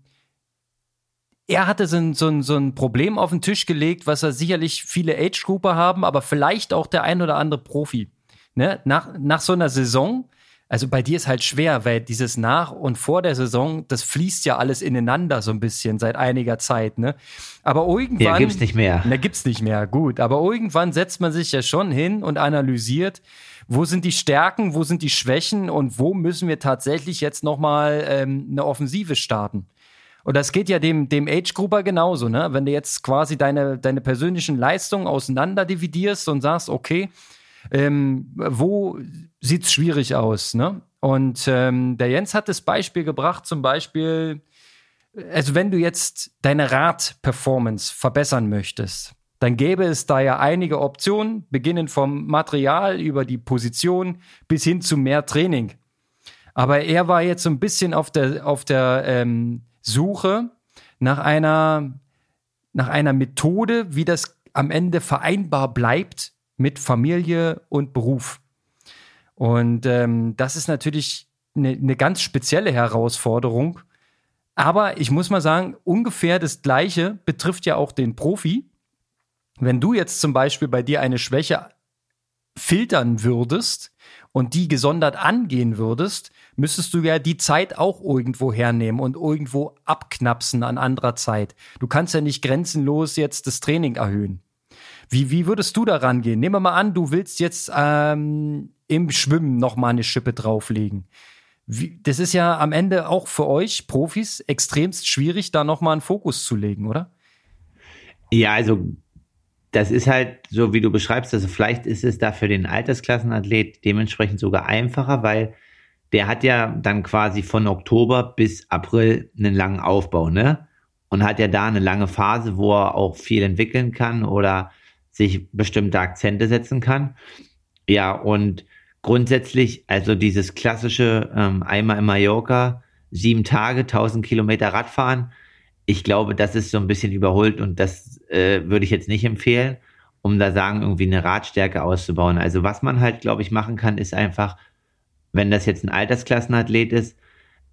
er hatte so ein, so, ein, so ein Problem auf den Tisch gelegt, was er sicherlich viele Age-Grouper haben, aber vielleicht auch der ein oder andere Profi. Ne? Nach, nach so einer Saison, also bei dir ist halt schwer, weil dieses nach und vor der Saison, das fließt ja alles ineinander so ein bisschen seit einiger Zeit, ne? Aber irgendwann. Ja, gibt's nicht mehr. Na, gibt's nicht mehr, gut. Aber irgendwann setzt man sich ja schon hin und analysiert, wo sind die Stärken, wo sind die Schwächen und wo müssen wir tatsächlich jetzt nochmal ähm, eine Offensive starten. Und das geht ja dem, dem Age-Grupper genauso, ne? Wenn du jetzt quasi deine, deine persönlichen Leistungen auseinander dividierst und sagst, okay, ähm, wo sieht's schwierig aus, ne? Und ähm, der Jens hat das Beispiel gebracht, zum Beispiel, also wenn du jetzt deine Radperformance verbessern möchtest, dann gäbe es da ja einige Optionen, beginnend vom Material über die Position bis hin zu mehr Training. Aber er war jetzt so ein bisschen auf der, auf der ähm, Suche nach einer, nach einer Methode, wie das am Ende vereinbar bleibt mit Familie und Beruf. Und ähm, das ist natürlich eine, eine ganz spezielle Herausforderung. Aber ich muss mal sagen, ungefähr das Gleiche betrifft ja auch den Profi. Wenn du jetzt zum Beispiel bei dir eine Schwäche filtern würdest und die gesondert angehen würdest, müsstest du ja die Zeit auch irgendwo hernehmen und irgendwo abknapsen an anderer Zeit. Du kannst ja nicht grenzenlos jetzt das Training erhöhen. Wie, wie würdest du da rangehen? Nehmen wir mal an, du willst jetzt ähm, im Schwimmen noch mal eine Schippe drauflegen. Wie, das ist ja am Ende auch für euch Profis extremst schwierig, da noch mal einen Fokus zu legen, oder? Ja, also das ist halt so, wie du beschreibst, also vielleicht ist es da für den Altersklassenathlet dementsprechend sogar einfacher, weil der hat ja dann quasi von Oktober bis April einen langen Aufbau, ne? Und hat ja da eine lange Phase, wo er auch viel entwickeln kann oder sich bestimmte Akzente setzen kann. Ja, und grundsätzlich, also dieses klassische ähm, einmal in Mallorca, sieben Tage, 1000 Kilometer Radfahren, ich glaube, das ist so ein bisschen überholt und das äh, würde ich jetzt nicht empfehlen, um da sagen, irgendwie eine Radstärke auszubauen. Also was man halt, glaube ich, machen kann, ist einfach, wenn das jetzt ein Altersklassenathlet ist,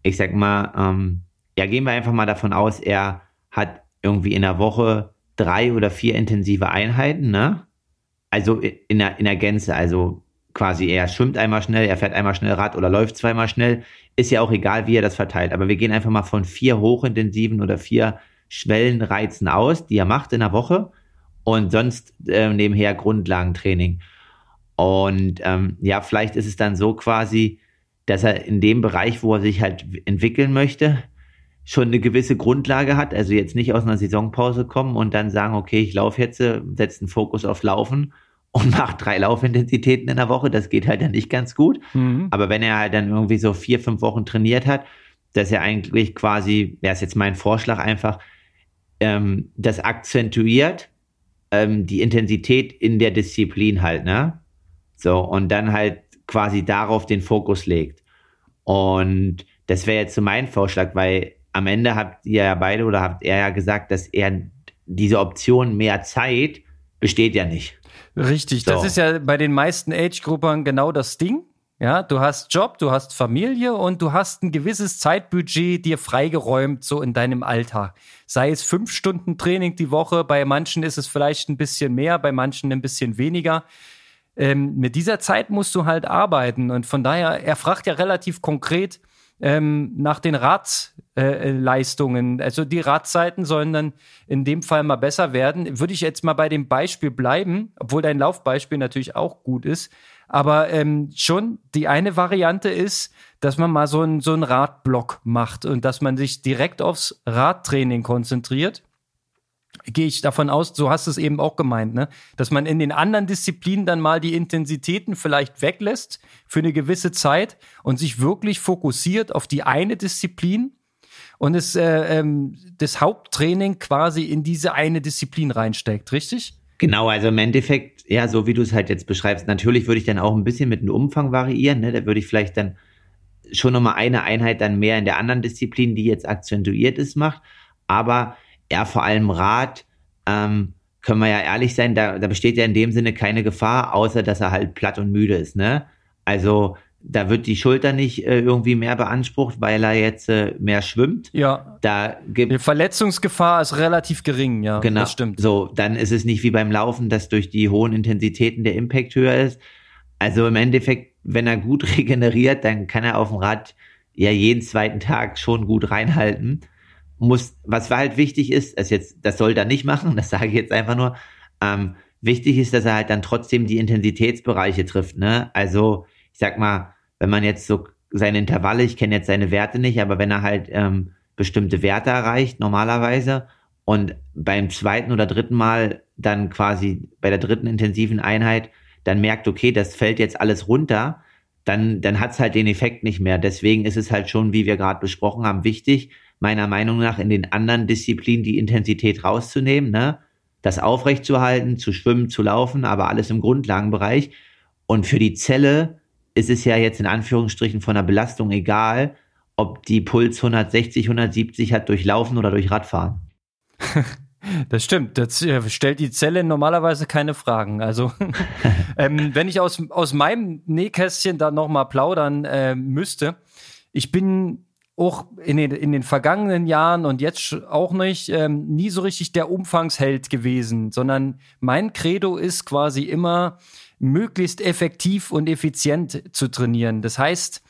ich sag mal, ähm, ja, gehen wir einfach mal davon aus, er hat irgendwie in der Woche drei oder vier intensive Einheiten, ne? Also in der, in der Gänze, also quasi er schwimmt einmal schnell, er fährt einmal schnell Rad oder läuft zweimal schnell, ist ja auch egal, wie er das verteilt. Aber wir gehen einfach mal von vier hochintensiven oder vier Schwellenreizen aus, die er macht in der Woche und sonst äh, nebenher Grundlagentraining. Und ähm, ja, vielleicht ist es dann so quasi, dass er in dem Bereich, wo er sich halt entwickeln möchte, schon eine gewisse Grundlage hat, also jetzt nicht aus einer Saisonpause kommen und dann sagen, okay, ich laufe jetzt, äh, setze einen Fokus auf Laufen und macht drei Laufintensitäten in der Woche, das geht halt dann nicht ganz gut. Mhm. Aber wenn er halt dann irgendwie so vier, fünf Wochen trainiert hat, dass er eigentlich quasi, wäre es jetzt mein Vorschlag einfach, ähm, das akzentuiert ähm, die Intensität in der Disziplin halt, ne? So, und dann halt quasi darauf den Fokus legt. Und das wäre jetzt so mein Vorschlag, weil am Ende habt ihr ja beide oder habt er ja gesagt, dass er diese Option mehr Zeit besteht ja nicht. Richtig, so. das ist ja bei den meisten Age-Gruppern genau das Ding. Ja, du hast Job, du hast Familie und du hast ein gewisses Zeitbudget dir freigeräumt, so in deinem Alltag. Sei es fünf Stunden Training die Woche, bei manchen ist es vielleicht ein bisschen mehr, bei manchen ein bisschen weniger. Ähm, mit dieser Zeit musst du halt arbeiten und von daher, er fragt ja relativ konkret ähm, nach den Radleistungen. Äh, also die Radzeiten sollen dann in dem Fall mal besser werden. Würde ich jetzt mal bei dem Beispiel bleiben, obwohl dein Laufbeispiel natürlich auch gut ist. Aber ähm, schon die eine Variante ist, dass man mal so einen so einen Radblock macht und dass man sich direkt aufs Radtraining konzentriert. Gehe ich davon aus, so hast du es eben auch gemeint, ne? dass man in den anderen Disziplinen dann mal die Intensitäten vielleicht weglässt für eine gewisse Zeit und sich wirklich fokussiert auf die eine Disziplin und es, äh, ähm, das Haupttraining quasi in diese eine Disziplin reinsteckt, richtig? Genau, also im Endeffekt, ja, so wie du es halt jetzt beschreibst, natürlich würde ich dann auch ein bisschen mit dem Umfang variieren, ne? Da würde ich vielleicht dann schon nochmal eine Einheit dann mehr in der anderen Disziplin, die jetzt akzentuiert ist, macht. Aber ja, vor allem Rad, ähm, können wir ja ehrlich sein, da, da besteht ja in dem Sinne keine Gefahr, außer dass er halt platt und müde ist, ne? Also da wird die Schulter nicht äh, irgendwie mehr beansprucht, weil er jetzt äh, mehr schwimmt. Ja. Da gibt die Verletzungsgefahr ist relativ gering, ja. Genau. Das stimmt. So, dann ist es nicht wie beim Laufen, dass durch die hohen Intensitäten der Impact höher ist. Also im Endeffekt, wenn er gut [LAUGHS] regeneriert, dann kann er auf dem Rad ja jeden zweiten Tag schon gut reinhalten. Muss, was halt wichtig ist, das jetzt, das soll er nicht machen, das sage ich jetzt einfach nur. Ähm, wichtig ist, dass er halt dann trotzdem die Intensitätsbereiche trifft, ne? Also ich sag mal, wenn man jetzt so seine Intervalle, ich kenne jetzt seine Werte nicht, aber wenn er halt ähm, bestimmte Werte erreicht, normalerweise, und beim zweiten oder dritten Mal dann quasi bei der dritten intensiven Einheit dann merkt, okay, das fällt jetzt alles runter, dann, dann hat es halt den Effekt nicht mehr. Deswegen ist es halt schon, wie wir gerade besprochen haben, wichtig, meiner Meinung nach in den anderen Disziplinen die Intensität rauszunehmen, ne? das aufrechtzuerhalten, zu schwimmen, zu laufen, aber alles im Grundlagenbereich. Und für die Zelle ist es ja jetzt in Anführungsstrichen von der Belastung egal, ob die Puls 160, 170 hat durch Laufen oder durch Radfahren. [LAUGHS] Das stimmt. Das äh, stellt die Zelle normalerweise keine Fragen. Also, [LAUGHS] ähm, wenn ich aus, aus meinem Nähkästchen da nochmal plaudern äh, müsste, ich bin auch in den, in den vergangenen Jahren und jetzt auch nicht ähm, nie so richtig der Umfangsheld gewesen, sondern mein Credo ist quasi immer, möglichst effektiv und effizient zu trainieren. Das heißt,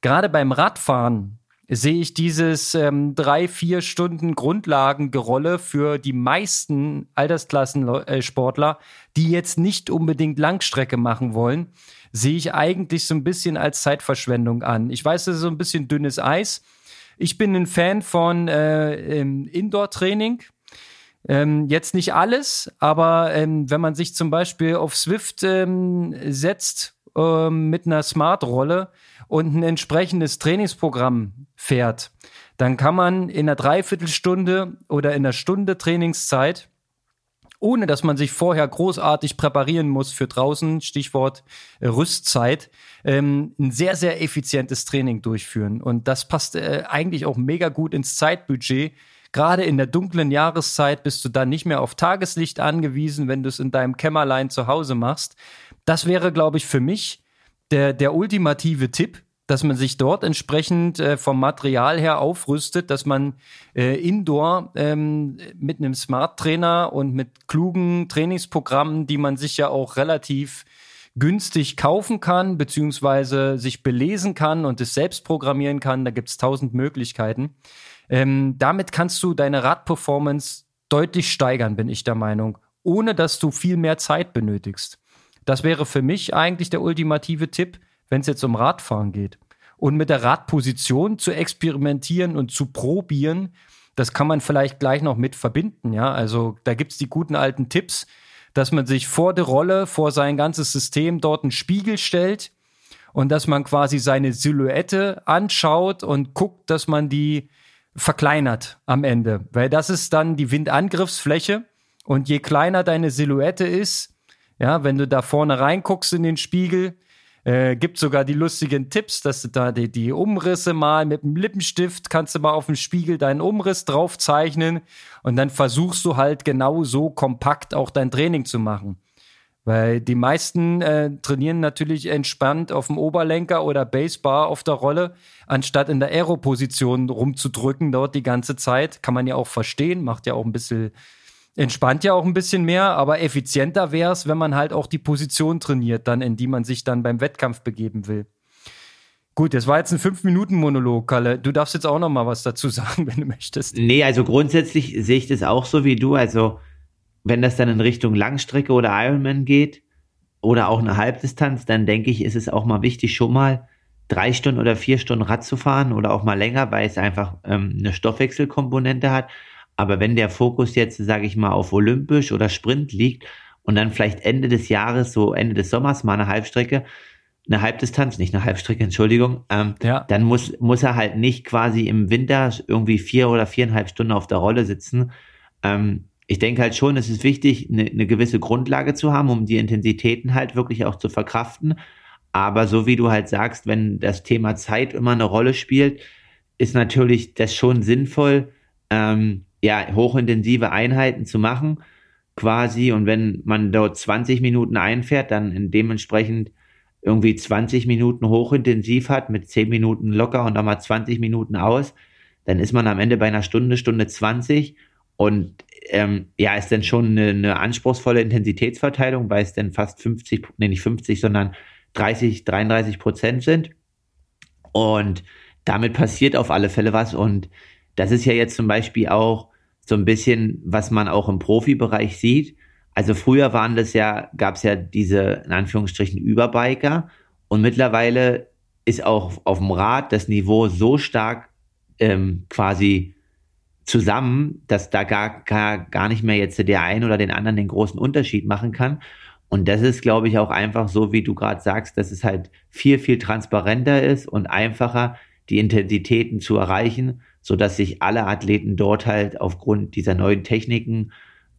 gerade beim Radfahren sehe ich dieses ähm, drei, vier Stunden Grundlagengerolle für die meisten Altersklassensportler, äh, die jetzt nicht unbedingt Langstrecke machen wollen, sehe ich eigentlich so ein bisschen als Zeitverschwendung an. Ich weiß, das ist so ein bisschen dünnes Eis. Ich bin ein Fan von äh, Indoor-Training. Ähm, jetzt nicht alles, aber ähm, wenn man sich zum Beispiel auf Swift ähm, setzt ähm, mit einer Smart-Rolle und ein entsprechendes Trainingsprogramm fährt, dann kann man in einer Dreiviertelstunde oder in einer Stunde Trainingszeit, ohne dass man sich vorher großartig präparieren muss für draußen, Stichwort äh, Rüstzeit, ähm, ein sehr, sehr effizientes Training durchführen. Und das passt äh, eigentlich auch mega gut ins Zeitbudget, Gerade in der dunklen Jahreszeit bist du dann nicht mehr auf Tageslicht angewiesen, wenn du es in deinem Kämmerlein zu Hause machst. Das wäre, glaube ich, für mich der, der ultimative Tipp, dass man sich dort entsprechend äh, vom Material her aufrüstet, dass man äh, indoor ähm, mit einem Smart Trainer und mit klugen Trainingsprogrammen, die man sich ja auch relativ günstig kaufen kann, beziehungsweise sich belesen kann und es selbst programmieren kann. Da gibt es tausend Möglichkeiten. Ähm, damit kannst du deine Radperformance deutlich steigern, bin ich der Meinung, ohne dass du viel mehr Zeit benötigst. Das wäre für mich eigentlich der ultimative Tipp, wenn es jetzt um Radfahren geht. Und mit der Radposition zu experimentieren und zu probieren, das kann man vielleicht gleich noch mit verbinden. Ja, also da gibt's die guten alten Tipps, dass man sich vor der Rolle, vor sein ganzes System dort einen Spiegel stellt und dass man quasi seine Silhouette anschaut und guckt, dass man die verkleinert am Ende, weil das ist dann die Windangriffsfläche. Und je kleiner deine Silhouette ist, ja, wenn du da vorne reinguckst in den Spiegel, äh, gibt sogar die lustigen Tipps, dass du da die, die Umrisse mal mit dem Lippenstift kannst du mal auf dem Spiegel deinen Umriss drauf zeichnen und dann versuchst du halt genau so kompakt auch dein Training zu machen. Weil die meisten äh, trainieren natürlich entspannt auf dem Oberlenker oder Basebar auf der Rolle, anstatt in der Aero-Position rumzudrücken dort die ganze Zeit. Kann man ja auch verstehen, macht ja auch ein bisschen, entspannt ja auch ein bisschen mehr, aber effizienter wäre es, wenn man halt auch die Position trainiert, dann in die man sich dann beim Wettkampf begeben will. Gut, das war jetzt ein Fünf-Minuten-Monolog, Kalle. Du darfst jetzt auch noch mal was dazu [LAUGHS] sagen, wenn du möchtest. Nee, also grundsätzlich sehe ich das auch so wie du. Also wenn das dann in Richtung Langstrecke oder Ironman geht oder auch eine Halbdistanz, dann denke ich, ist es auch mal wichtig, schon mal drei Stunden oder vier Stunden Rad zu fahren oder auch mal länger, weil es einfach ähm, eine Stoffwechselkomponente hat. Aber wenn der Fokus jetzt, sage ich mal, auf Olympisch oder Sprint liegt und dann vielleicht Ende des Jahres, so Ende des Sommers mal eine Halbstrecke, eine Halbdistanz, nicht eine Halbstrecke, Entschuldigung, ähm, ja. dann muss, muss er halt nicht quasi im Winter irgendwie vier oder viereinhalb Stunden auf der Rolle sitzen. Ähm, ich denke halt schon, es ist wichtig, eine, eine gewisse Grundlage zu haben, um die Intensitäten halt wirklich auch zu verkraften. Aber so wie du halt sagst, wenn das Thema Zeit immer eine Rolle spielt, ist natürlich das schon sinnvoll, ähm, ja, hochintensive Einheiten zu machen, quasi. Und wenn man dort 20 Minuten einfährt, dann dementsprechend irgendwie 20 Minuten hochintensiv hat, mit 10 Minuten locker und dann mal 20 Minuten aus, dann ist man am Ende bei einer Stunde, Stunde 20 und ähm, ja, ist dann schon eine, eine anspruchsvolle Intensitätsverteilung, weil es dann fast 50, nee, nicht 50, sondern 30, 33 Prozent sind. Und damit passiert auf alle Fälle was. Und das ist ja jetzt zum Beispiel auch so ein bisschen, was man auch im Profibereich sieht. Also früher waren das ja, gab es ja diese, in Anführungsstrichen, Überbiker. Und mittlerweile ist auch auf dem Rad das Niveau so stark ähm, quasi zusammen, dass da gar, gar, gar nicht mehr jetzt der ein oder den anderen den großen Unterschied machen kann. Und das ist, glaube ich, auch einfach so, wie du gerade sagst, dass es halt viel, viel transparenter ist und einfacher, die Intensitäten zu erreichen, so dass sich alle Athleten dort halt aufgrund dieser neuen Techniken,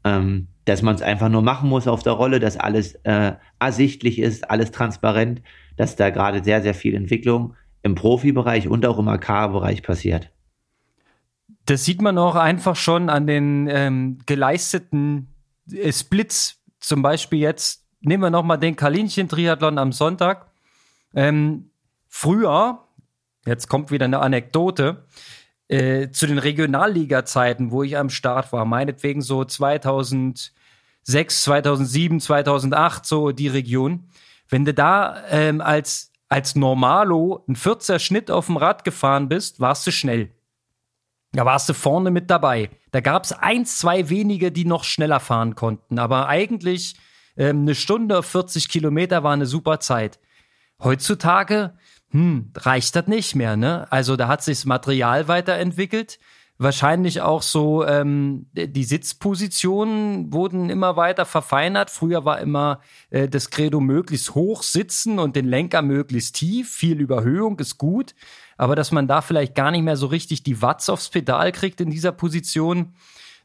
ähm, dass man es einfach nur machen muss auf der Rolle, dass alles äh, ersichtlich ist, alles transparent, dass da gerade sehr, sehr viel Entwicklung im Profibereich und auch im AK-Bereich passiert. Das sieht man auch einfach schon an den ähm, geleisteten äh, Splits. Zum Beispiel jetzt, nehmen wir nochmal den Kalinchen-Triathlon am Sonntag. Ähm, früher, jetzt kommt wieder eine Anekdote, äh, zu den Regionalliga-Zeiten, wo ich am Start war, meinetwegen so 2006, 2007, 2008, so die Region. Wenn du da ähm, als, als Normalo ein 14er Schnitt auf dem Rad gefahren bist, warst du schnell. Da warst du vorne mit dabei. Da gab es eins, zwei wenige, die noch schneller fahren konnten. Aber eigentlich ähm, eine Stunde, 40 Kilometer war eine super Zeit. Heutzutage, hm, reicht das nicht mehr, ne? Also da hat sich das Material weiterentwickelt. Wahrscheinlich auch so, ähm, die Sitzpositionen wurden immer weiter verfeinert. Früher war immer äh, das Credo möglichst hoch sitzen und den Lenker möglichst tief. Viel Überhöhung ist gut aber dass man da vielleicht gar nicht mehr so richtig die Watts aufs Pedal kriegt in dieser Position,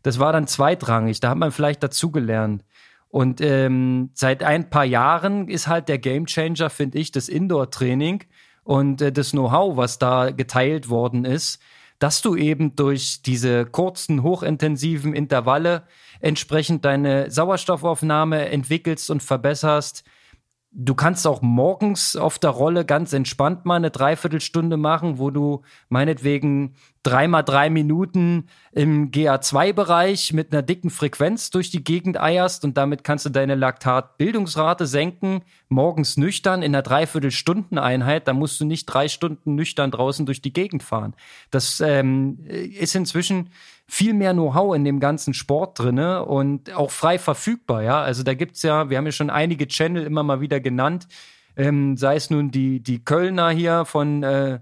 das war dann zweitrangig. Da hat man vielleicht dazugelernt. Und ähm, seit ein paar Jahren ist halt der Gamechanger, finde ich, das Indoor-Training und äh, das Know-how, was da geteilt worden ist, dass du eben durch diese kurzen, hochintensiven Intervalle entsprechend deine Sauerstoffaufnahme entwickelst und verbesserst, Du kannst auch morgens auf der Rolle ganz entspannt mal eine Dreiviertelstunde machen, wo du meinetwegen dreimal drei Minuten im GA2-Bereich mit einer dicken Frequenz durch die Gegend eierst und damit kannst du deine Laktatbildungsrate senken, morgens nüchtern in einer Dreiviertelstundeneinheit, da musst du nicht drei Stunden nüchtern draußen durch die Gegend fahren. Das ähm, ist inzwischen viel mehr Know-how in dem ganzen Sport drinne und auch frei verfügbar, ja. Also da gibt's ja, wir haben ja schon einige Channel immer mal wieder genannt, ähm, sei es nun die, die Kölner hier von, äh,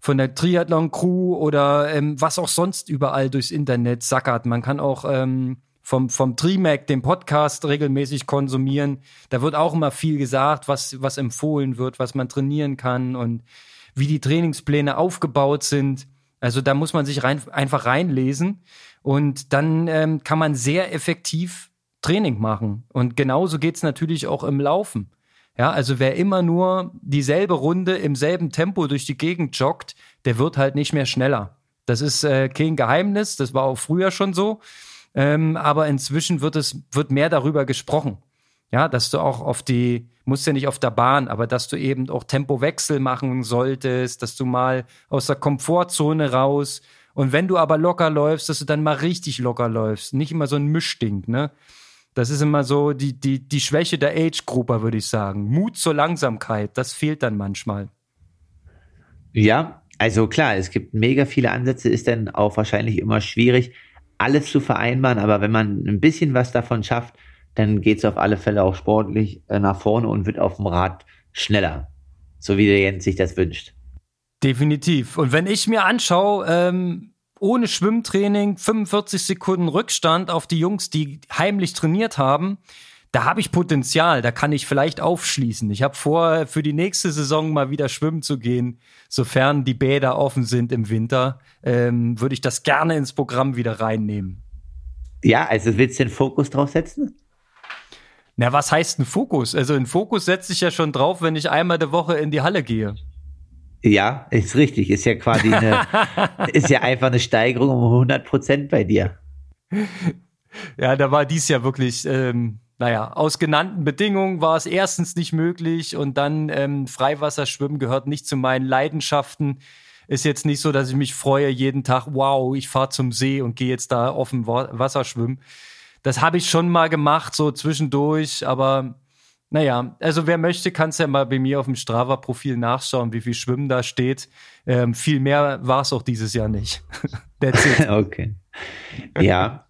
von der Triathlon-Crew oder ähm, was auch sonst überall durchs Internet sackert. Man kann auch ähm, vom, vom Trimac, den Podcast, regelmäßig konsumieren. Da wird auch immer viel gesagt, was, was empfohlen wird, was man trainieren kann und wie die Trainingspläne aufgebaut sind Also da muss man sich rein, einfach reinlesen und dann ähm, kann man sehr effektiv Training machen. Und genauso geht's natürlich auch im Laufen. Ja, also wer immer nur dieselbe Runde im selben Tempo durch die Gegend joggt, der wird halt nicht mehr schneller. Das ist äh, kein Geheimnis, das war auch früher schon so. Ähm, aber inzwischen wird es, wird mehr darüber gesprochen. Ja, dass du auch auf die, musst ja nicht auf der Bahn, aber dass du eben auch Tempowechsel machen solltest, dass du mal aus der Komfortzone raus und wenn du aber locker läufst, dass du dann mal richtig locker läufst. Nicht immer so ein Mischding, ne? Das ist immer so die, die, die Schwäche der Age-Grupper, würde ich sagen. Mut zur Langsamkeit, das fehlt dann manchmal. Ja, also klar, es gibt mega viele Ansätze, ist dann auch wahrscheinlich immer schwierig, alles zu vereinbaren, aber wenn man ein bisschen was davon schafft, dann geht es auf alle Fälle auch sportlich äh, nach vorne und wird auf dem Rad schneller, so wie der Jens sich das wünscht. Definitiv. Und wenn ich mir anschaue, ähm, ohne Schwimmtraining 45 Sekunden Rückstand auf die Jungs, die heimlich trainiert haben. Da habe ich Potenzial, da kann ich vielleicht aufschließen. Ich habe vor, für die nächste Saison mal wieder schwimmen zu gehen, sofern die Bäder offen sind im Winter, ähm, würde ich das gerne ins Programm wieder reinnehmen. Ja, also willst du den Fokus drauf setzen? Na, was heißt ein Fokus? Also ein Fokus setze ich ja schon drauf, wenn ich einmal der Woche in die Halle gehe. Ja, ist richtig. Ist ja quasi eine, [LAUGHS] ist ja einfach eine Steigerung um 100 Prozent bei dir. Ja, da war dies ja wirklich, ähm, naja, aus genannten Bedingungen war es erstens nicht möglich und dann ähm, Freiwasserschwimmen gehört nicht zu meinen Leidenschaften. Ist jetzt nicht so, dass ich mich freue jeden Tag, wow, ich fahre zum See und gehe jetzt da offen Wasser schwimmen. Das habe ich schon mal gemacht, so zwischendurch, aber naja, also wer möchte, kann es ja mal bei mir auf dem Strava-Profil nachschauen, wie viel Schwimmen da steht. Ähm, viel mehr war es auch dieses Jahr nicht. [LAUGHS] That's it. [LAUGHS] okay. Ja.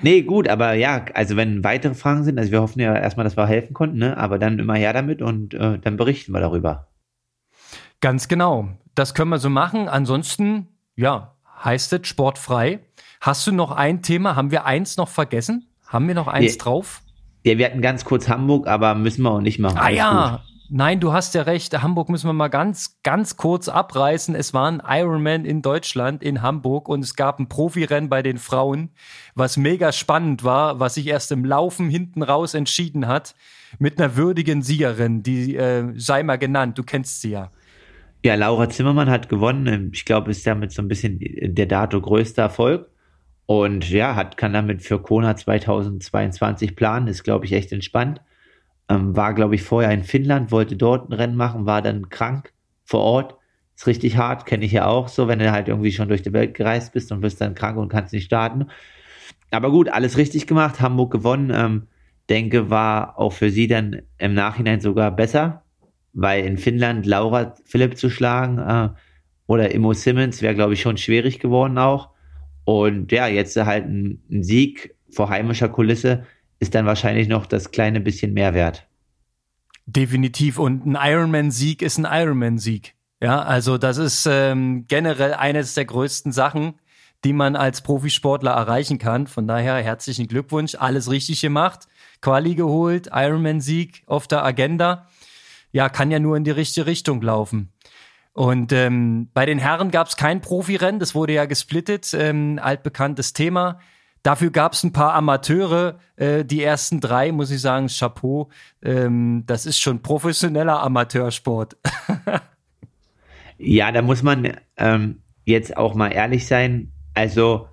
Nee, gut, aber ja, also wenn weitere Fragen sind, also wir hoffen ja erstmal, dass wir helfen konnten, ne? aber dann immer her damit und äh, dann berichten wir darüber. Ganz genau. Das können wir so machen. Ansonsten, ja, heißt es sportfrei. Hast du noch ein Thema? Haben wir eins noch vergessen? Haben wir noch eins ja. drauf? Ja, wir hatten ganz kurz Hamburg, aber müssen wir auch nicht machen. Ah ja, gut. Nein, du hast ja recht. Hamburg müssen wir mal ganz, ganz kurz abreißen. Es war ein Ironman in Deutschland, in Hamburg, und es gab ein Profirennen bei den Frauen, was mega spannend war, was sich erst im Laufen hinten raus entschieden hat, mit einer würdigen Siegerin, die äh, sei mal genannt. Du kennst sie ja. Ja, Laura Zimmermann hat gewonnen. Ich glaube, ist damit so ein bisschen der dato größte Erfolg. Und ja, hat, kann damit für Kona 2022 planen, ist, glaube ich, echt entspannt. Ähm, war, glaube ich, vorher in Finnland, wollte dort ein Rennen machen, war dann krank vor Ort. Ist richtig hart, kenne ich ja auch so, wenn du halt irgendwie schon durch die Welt gereist bist und bist dann krank und kannst nicht starten. Aber gut, alles richtig gemacht, Hamburg gewonnen. Ähm, denke, war auch für sie dann im Nachhinein sogar besser, weil in Finnland Laura Philipp zu schlagen äh, oder Immo Simmons wäre, glaube ich, schon schwierig geworden auch. Und ja, jetzt halt ein, ein Sieg vor heimischer Kulisse ist dann wahrscheinlich noch das kleine bisschen mehr wert. Definitiv. Und ein Ironman-Sieg ist ein Ironman-Sieg. Ja, also das ist ähm, generell eines der größten Sachen, die man als Profisportler erreichen kann. Von daher herzlichen Glückwunsch, alles richtig gemacht, Quali geholt, Ironman-Sieg auf der Agenda. Ja, kann ja nur in die richtige Richtung laufen. Und ähm, bei den Herren gab es kein Profirennen, das wurde ja gesplittet, ähm, altbekanntes Thema. Dafür gab es ein paar Amateure. Äh, die ersten drei, muss ich sagen, Chapeau. Ähm, das ist schon professioneller Amateursport. ja, da muss man ähm, jetzt auch mal ehrlich sein. Also,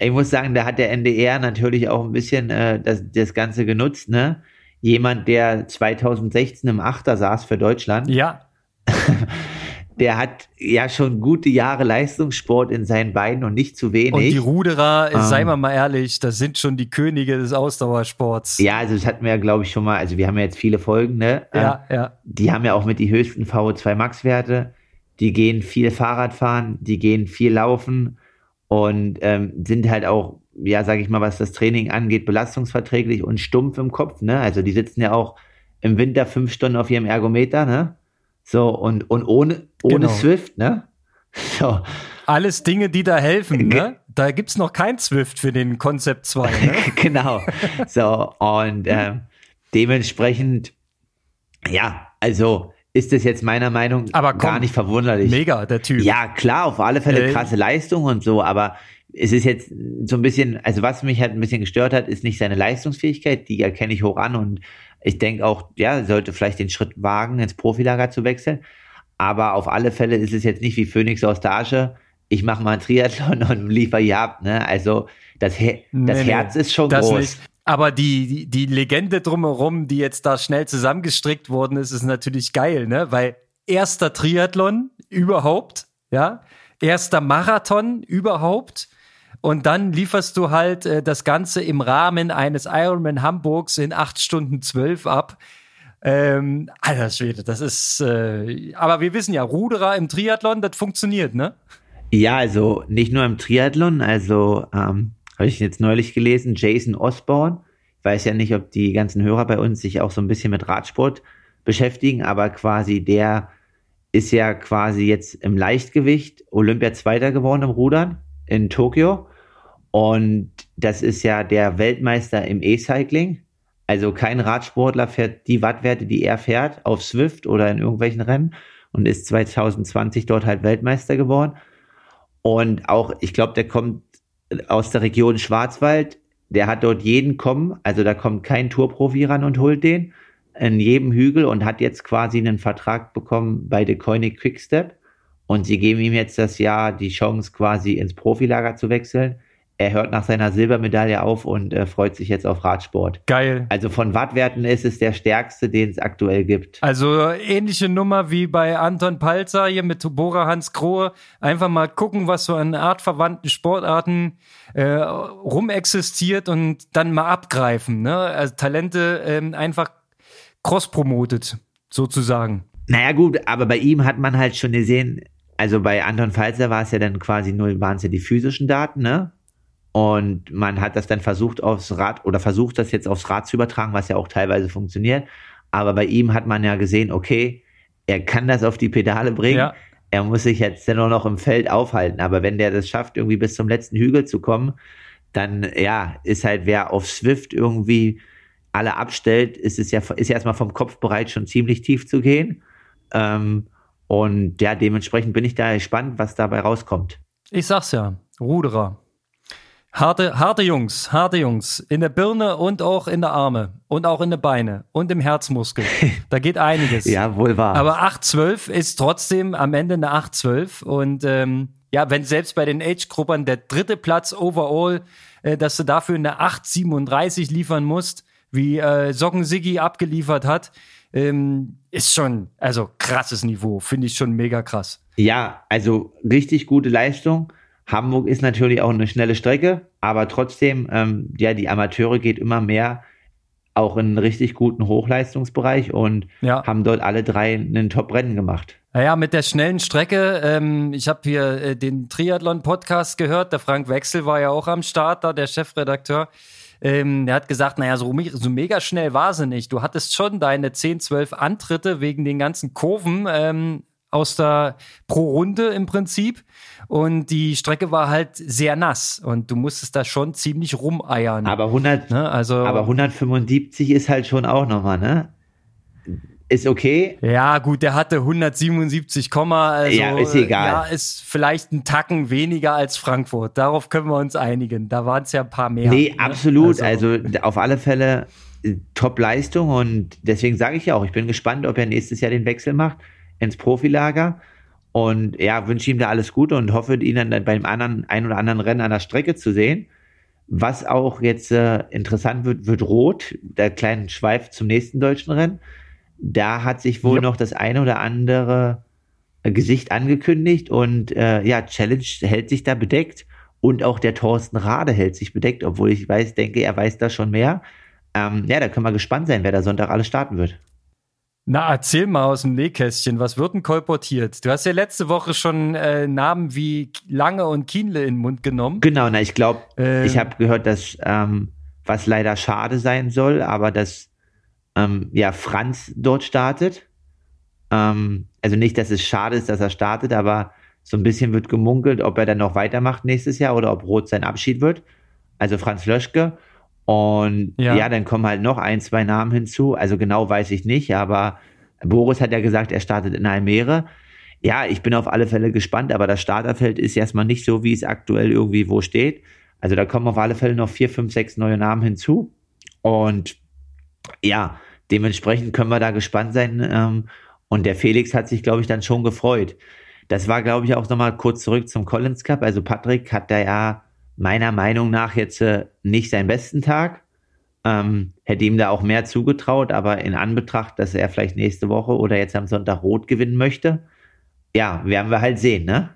ich muss sagen, da hat der NDR natürlich auch ein bisschen äh, das, das Ganze genutzt. Ne? Jemand, der 2016 im Achter saß für Deutschland. Ja. [LAUGHS] der hat ja schon gute Jahre Leistungssport in seinen Beinen und nicht zu wenig. Und die Ruderer, ähm, seien wir mal ehrlich, das sind schon die Könige des Ausdauersports. Ja, also das hatten wir ja, glaube ich, schon mal, also wir haben ja jetzt viele Folgen, ne? Ja, ähm, ja. Die haben ja auch mit die höchsten VO2 Max-Werte. Die gehen viel Fahrrad fahren, die gehen viel laufen und ähm, sind halt auch, ja, sage ich mal, was das Training angeht, belastungsverträglich und stumpf im Kopf, ne? Also die sitzen ja auch im Winter fünf Stunden auf ihrem Ergometer, ne? So, und, und ohne, ohne genau. Swift, ne? [LAUGHS] So. Alles Dinge, die da helfen, ne? Da gibt's noch kein Swift für den Concept 2, ne? [LAUGHS] genau. So, und ähm, dementsprechend, ja, also ist das jetzt meiner Meinung aber komm, gar nicht verwunderlich. Mega, der Typ. Ja, klar, auf alle Fälle krasse äh, Leistung und so, aber es ist jetzt so ein bisschen, also was mich halt ein bisschen gestört hat, ist nicht seine Leistungsfähigkeit, die erkenne ich hoch an und ich denke auch, ja, sollte vielleicht den Schritt wagen, ins Profilager zu wechseln. Aber auf alle Fälle ist es jetzt nicht wie Phoenix aus der Asche. Ich mache mal einen Triathlon [LAUGHS] und liefer ihr ab. Ne? Also das, das nee, Herz nee, ist schon groß. Nicht. Aber die, die, die Legende drumherum, die jetzt da schnell zusammengestrickt worden ist, ist natürlich geil, ne? Weil erster Triathlon überhaupt, ja, erster Marathon überhaupt. Und dann lieferst du halt äh, das Ganze im Rahmen eines Ironman Hamburgs in acht Stunden zwölf ab. Ähm, alter Schwede, das ist, äh, aber wir wissen ja, Ruderer im Triathlon, das funktioniert, ne? Ja, also nicht nur im Triathlon, also ähm, habe ich jetzt neulich gelesen, Jason Osborne. Ich weiß ja nicht, ob die ganzen Hörer bei uns sich auch so ein bisschen mit Radsport beschäftigen, aber quasi der ist ja quasi jetzt im Leichtgewicht Olympia Zweiter geworden im Rudern in Tokio. Und das ist ja der Weltmeister im E-Cycling. Also kein Radsportler fährt die Wattwerte, die er fährt, auf Swift oder in irgendwelchen Rennen und ist 2020 dort halt Weltmeister geworden. Und auch, ich glaube, der kommt aus der Region Schwarzwald. Der hat dort jeden kommen, also da kommt kein Tourprofi ran und holt den in jedem Hügel und hat jetzt quasi einen Vertrag bekommen bei The Koenig Quickstep. Und sie geben ihm jetzt das Jahr die Chance, quasi ins Profilager zu wechseln. Er hört nach seiner Silbermedaille auf und äh, freut sich jetzt auf Radsport. Geil. Also von Wattwerten ist es der stärkste, den es aktuell gibt. Also ähnliche Nummer wie bei Anton Palzer hier mit Bora Hans Krohe. Einfach mal gucken, was so an artverwandten Sportarten äh, rumexistiert und dann mal abgreifen. Ne? Also Talente ähm, einfach cross-promotet, sozusagen. Naja gut, aber bei ihm hat man halt schon gesehen, also bei Anton Falzer war es ja dann quasi nur, waren es ja die physischen Daten, ne? Und man hat das dann versucht aufs Rad oder versucht das jetzt aufs Rad zu übertragen, was ja auch teilweise funktioniert. Aber bei ihm hat man ja gesehen, okay, er kann das auf die Pedale bringen. Ja. Er muss sich jetzt nur noch im Feld aufhalten. Aber wenn der das schafft, irgendwie bis zum letzten Hügel zu kommen, dann ja, ist halt wer auf Swift irgendwie alle abstellt, ist es ja, ist ja erstmal vom Kopf bereit, schon ziemlich tief zu gehen. Ähm, und ja, dementsprechend bin ich da gespannt, was dabei rauskommt. Ich sag's ja, Ruderer. Harte, harte Jungs, harte Jungs. In der Birne und auch in der Arme und auch in der Beine und im Herzmuskel. [LAUGHS] Da geht einiges. ja, wohl wahr. Aber 8-12 ist trotzdem am Ende eine 8-12. Und ähm, ja, wenn selbst bei den Age-Gruppern der dritte Platz overall, äh, dass du dafür eine 8-37 liefern musst, wie äh, Socken Siggi abgeliefert hat, ähm, ist schon, also krasses Niveau, finde ich schon mega krass. Ja, also richtig gute Leistung. Hamburg ist natürlich auch eine schnelle Strecke, aber trotzdem, ähm, ja, die Amateure geht immer mehr auch in einen richtig guten Hochleistungsbereich und ja. haben dort alle drei einen Top-Rennen gemacht. Naja, mit der schnellen Strecke, ähm, ich habe hier äh, den Triathlon-Podcast gehört, der Frank Wechsel war ja auch am Start da, der Chefredakteur. Ähm, der hat gesagt, naja, so, so mega schnell war sie nicht. Du hattest schon deine 10, 12 Antritte wegen den ganzen Kurven ähm, aus der pro Runde im Prinzip. Und die Strecke war halt sehr nass und du musstest da schon ziemlich rumeiern. Aber 100, ne? also, aber 175 ist halt schon auch nochmal, ne? Ist okay. Ja, gut, der hatte 177, also, ja, ist egal. Ja, ist vielleicht ein Tacken weniger als Frankfurt. Darauf können wir uns einigen. Da waren es ja ein paar mehr. Nee, ne? absolut. Also, also auf alle Fälle äh, Top-Leistung und deswegen sage ich ja auch, ich bin gespannt, ob er nächstes Jahr den Wechsel macht ins Profilager. Und ja, wünsche ihm da alles Gute und hoffe, ihn dann beim anderen, ein oder anderen Rennen an der Strecke zu sehen. Was auch jetzt äh, interessant wird, wird Rot, der kleine Schweif zum nächsten deutschen Rennen. Da hat sich wohl ja. noch das eine oder andere äh, Gesicht angekündigt und äh, ja, Challenge hält sich da bedeckt und auch der Thorsten Rade hält sich bedeckt, obwohl ich weiß, denke, er weiß da schon mehr. Ähm, ja, da können wir gespannt sein, wer da Sonntag alles starten wird. Na, erzähl mal aus dem Nähkästchen, was wird denn kolportiert? Du hast ja letzte Woche schon äh, Namen wie Lange und Kienle in den Mund genommen. Genau, na, ich glaube, ähm, ich habe gehört, dass ähm, was leider schade sein soll, aber dass ähm, ja Franz dort startet. Ähm, also nicht, dass es schade ist, dass er startet, aber so ein bisschen wird gemunkelt, ob er dann noch weitermacht nächstes Jahr oder ob Roth sein Abschied wird. Also Franz Löschke. Und ja. ja. dann kommen halt noch ein, zwei Namen hinzu. Also genau weiß ich nicht, aber Boris hat ja gesagt, er startet in Almere. Ja, ich bin auf alle Fälle gespannt, aber das Starterfeld ist erstmal nicht so, wie es aktuell irgendwie wo steht. Also da kommen auf alle Fälle noch vier, fünf, sechs neue Namen hinzu. Und ja, dementsprechend können wir da gespannt sein. Ähm, und der Felix hat sich, glaube ich, dann schon gefreut. Das war, glaube ich, auch nochmal kurz zurück zum Collins Cup. Also Patrick hat da ja meiner Meinung nach jetzt äh, nicht seinen besten Tag. Ähm, hätte ihm da auch mehr zugetraut, aber in Anbetracht, dass er vielleicht nächste Woche oder jetzt am Sonntag rot gewinnen möchte, ja, werden wir halt sehen, ne?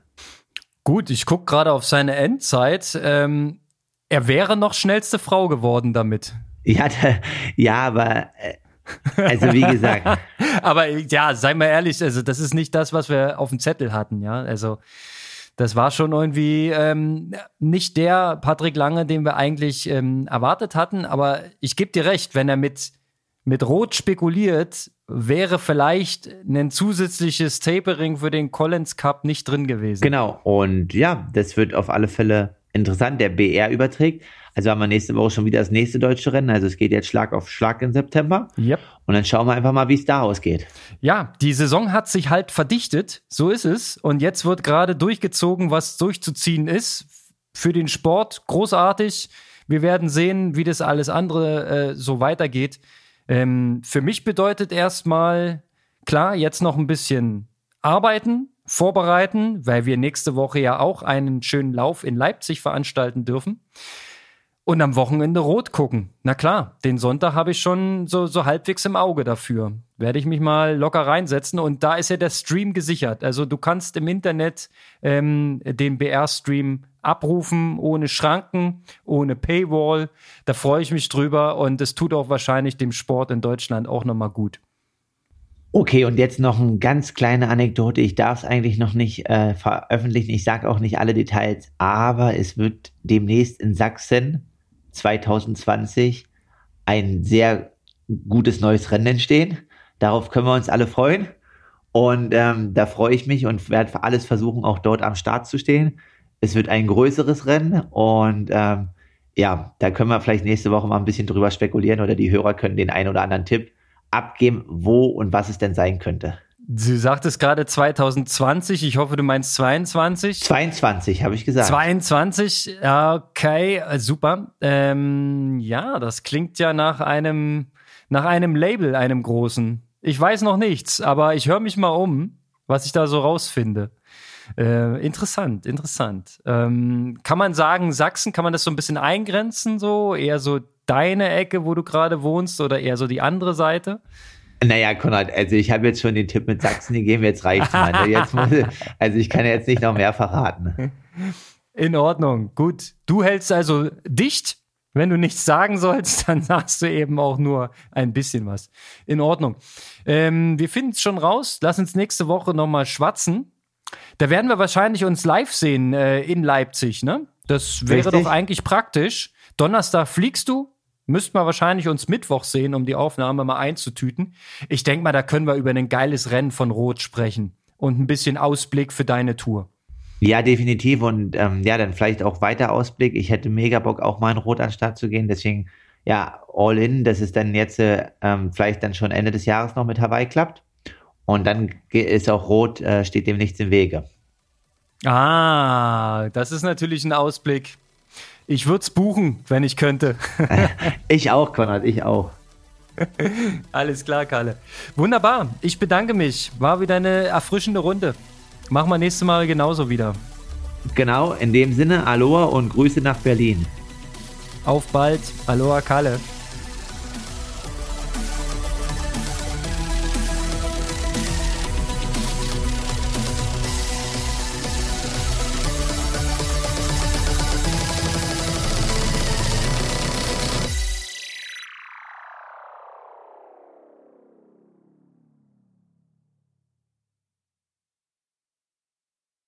Gut, ich gucke gerade auf seine Endzeit. Ähm, er wäre noch schnellste Frau geworden damit. Ja, da, [LAUGHS] ja, aber äh, also wie gesagt. [LAUGHS] aber ja, sei mal ehrlich, also das ist nicht das, was wir auf dem Zettel hatten, ja. Also das war schon irgendwie ähm, nicht der Patrick Lange, den wir eigentlich ähm, erwartet hatten. Aber ich gebe dir recht, wenn er mit, mit Rot spekuliert, wäre vielleicht ein zusätzliches Tapering für den Collins Cup nicht drin gewesen. Genau. Und ja, das wird auf alle Fälle interessant. Der BR überträgt. Also haben wir nächste Woche schon wieder das nächste deutsche Rennen. Also es geht jetzt Schlag auf Schlag im September. Yep. Und dann schauen wir einfach mal, wie es da ausgeht. Ja, die Saison hat sich halt verdichtet. So ist es. Und jetzt wird gerade durchgezogen, was durchzuziehen ist. Für den Sport großartig. Wir werden sehen, wie das alles andere äh, so weitergeht. Ähm, für mich bedeutet erstmal, klar, jetzt noch ein bisschen arbeiten, vorbereiten, weil wir nächste Woche ja auch einen schönen Lauf in Leipzig veranstalten dürfen. Und am Wochenende rot gucken. Na klar, den Sonntag habe ich schon so, so halbwegs im Auge dafür. Werde ich mich mal locker reinsetzen. Und da ist ja der Stream gesichert. Also du kannst im Internet ähm, den BR-Stream abrufen, ohne Schranken, ohne Paywall. Da freue ich mich drüber. Und es tut auch wahrscheinlich dem Sport in Deutschland auch nochmal gut. Okay, und jetzt noch eine ganz kleine Anekdote. Ich darf es eigentlich noch nicht äh, veröffentlichen. Ich sage auch nicht alle Details, aber es wird demnächst in Sachsen 2020 ein sehr gutes neues Rennen entstehen. Darauf können wir uns alle freuen. Und ähm, da freue ich mich und werde alles versuchen, auch dort am Start zu stehen. Es wird ein größeres Rennen und ähm, ja, da können wir vielleicht nächste Woche mal ein bisschen drüber spekulieren oder die Hörer können den einen oder anderen Tipp abgeben, wo und was es denn sein könnte. Du sagtest gerade 2020, ich hoffe, du meinst 22. 22, habe ich gesagt. 22, okay, äh, super. Ähm, ja, das klingt ja nach einem, nach einem Label, einem großen. Ich weiß noch nichts, aber ich höre mich mal um, was ich da so rausfinde. Äh, interessant, interessant. Ähm, kann man sagen, Sachsen, kann man das so ein bisschen eingrenzen, so eher so deine Ecke, wo du gerade wohnst, oder eher so die andere Seite? Naja, Konrad, also ich habe jetzt schon den Tipp mit Sachsen gegeben, jetzt reicht's mal. Ne? Jetzt muss, also ich kann jetzt nicht noch mehr verraten. In Ordnung, gut. Du hältst also dicht. Wenn du nichts sagen sollst, dann sagst du eben auch nur ein bisschen was. In Ordnung. Ähm, wir finden es schon raus. Lass uns nächste Woche nochmal schwatzen. Da werden wir wahrscheinlich uns live sehen äh, in Leipzig, ne? Das wäre Richtig. doch eigentlich praktisch. Donnerstag fliegst du, Müssten wir wahrscheinlich uns Mittwoch sehen, um die Aufnahme mal einzutüten. Ich denke mal, da können wir über ein geiles Rennen von Rot sprechen und ein bisschen Ausblick für deine Tour. Ja, definitiv. Und ähm, ja, dann vielleicht auch weiter Ausblick. Ich hätte mega Bock, auch mal in Rot an Start zu gehen. Deswegen, ja, all in. Das ist dann jetzt äh, ähm, vielleicht dann schon Ende des Jahres noch mit Hawaii klappt. Und dann ist auch Rot, äh, steht dem nichts im Wege. Ah, das ist natürlich ein Ausblick. Ich würde es buchen, wenn ich könnte. [LAUGHS] ich auch, Konrad, ich auch. [LAUGHS] Alles klar, Kalle. Wunderbar. Ich bedanke mich. War wieder eine erfrischende Runde. Machen wir nächstes Mal genauso wieder. Genau, in dem Sinne, Aloha und Grüße nach Berlin. Auf bald. Aloha, Kalle.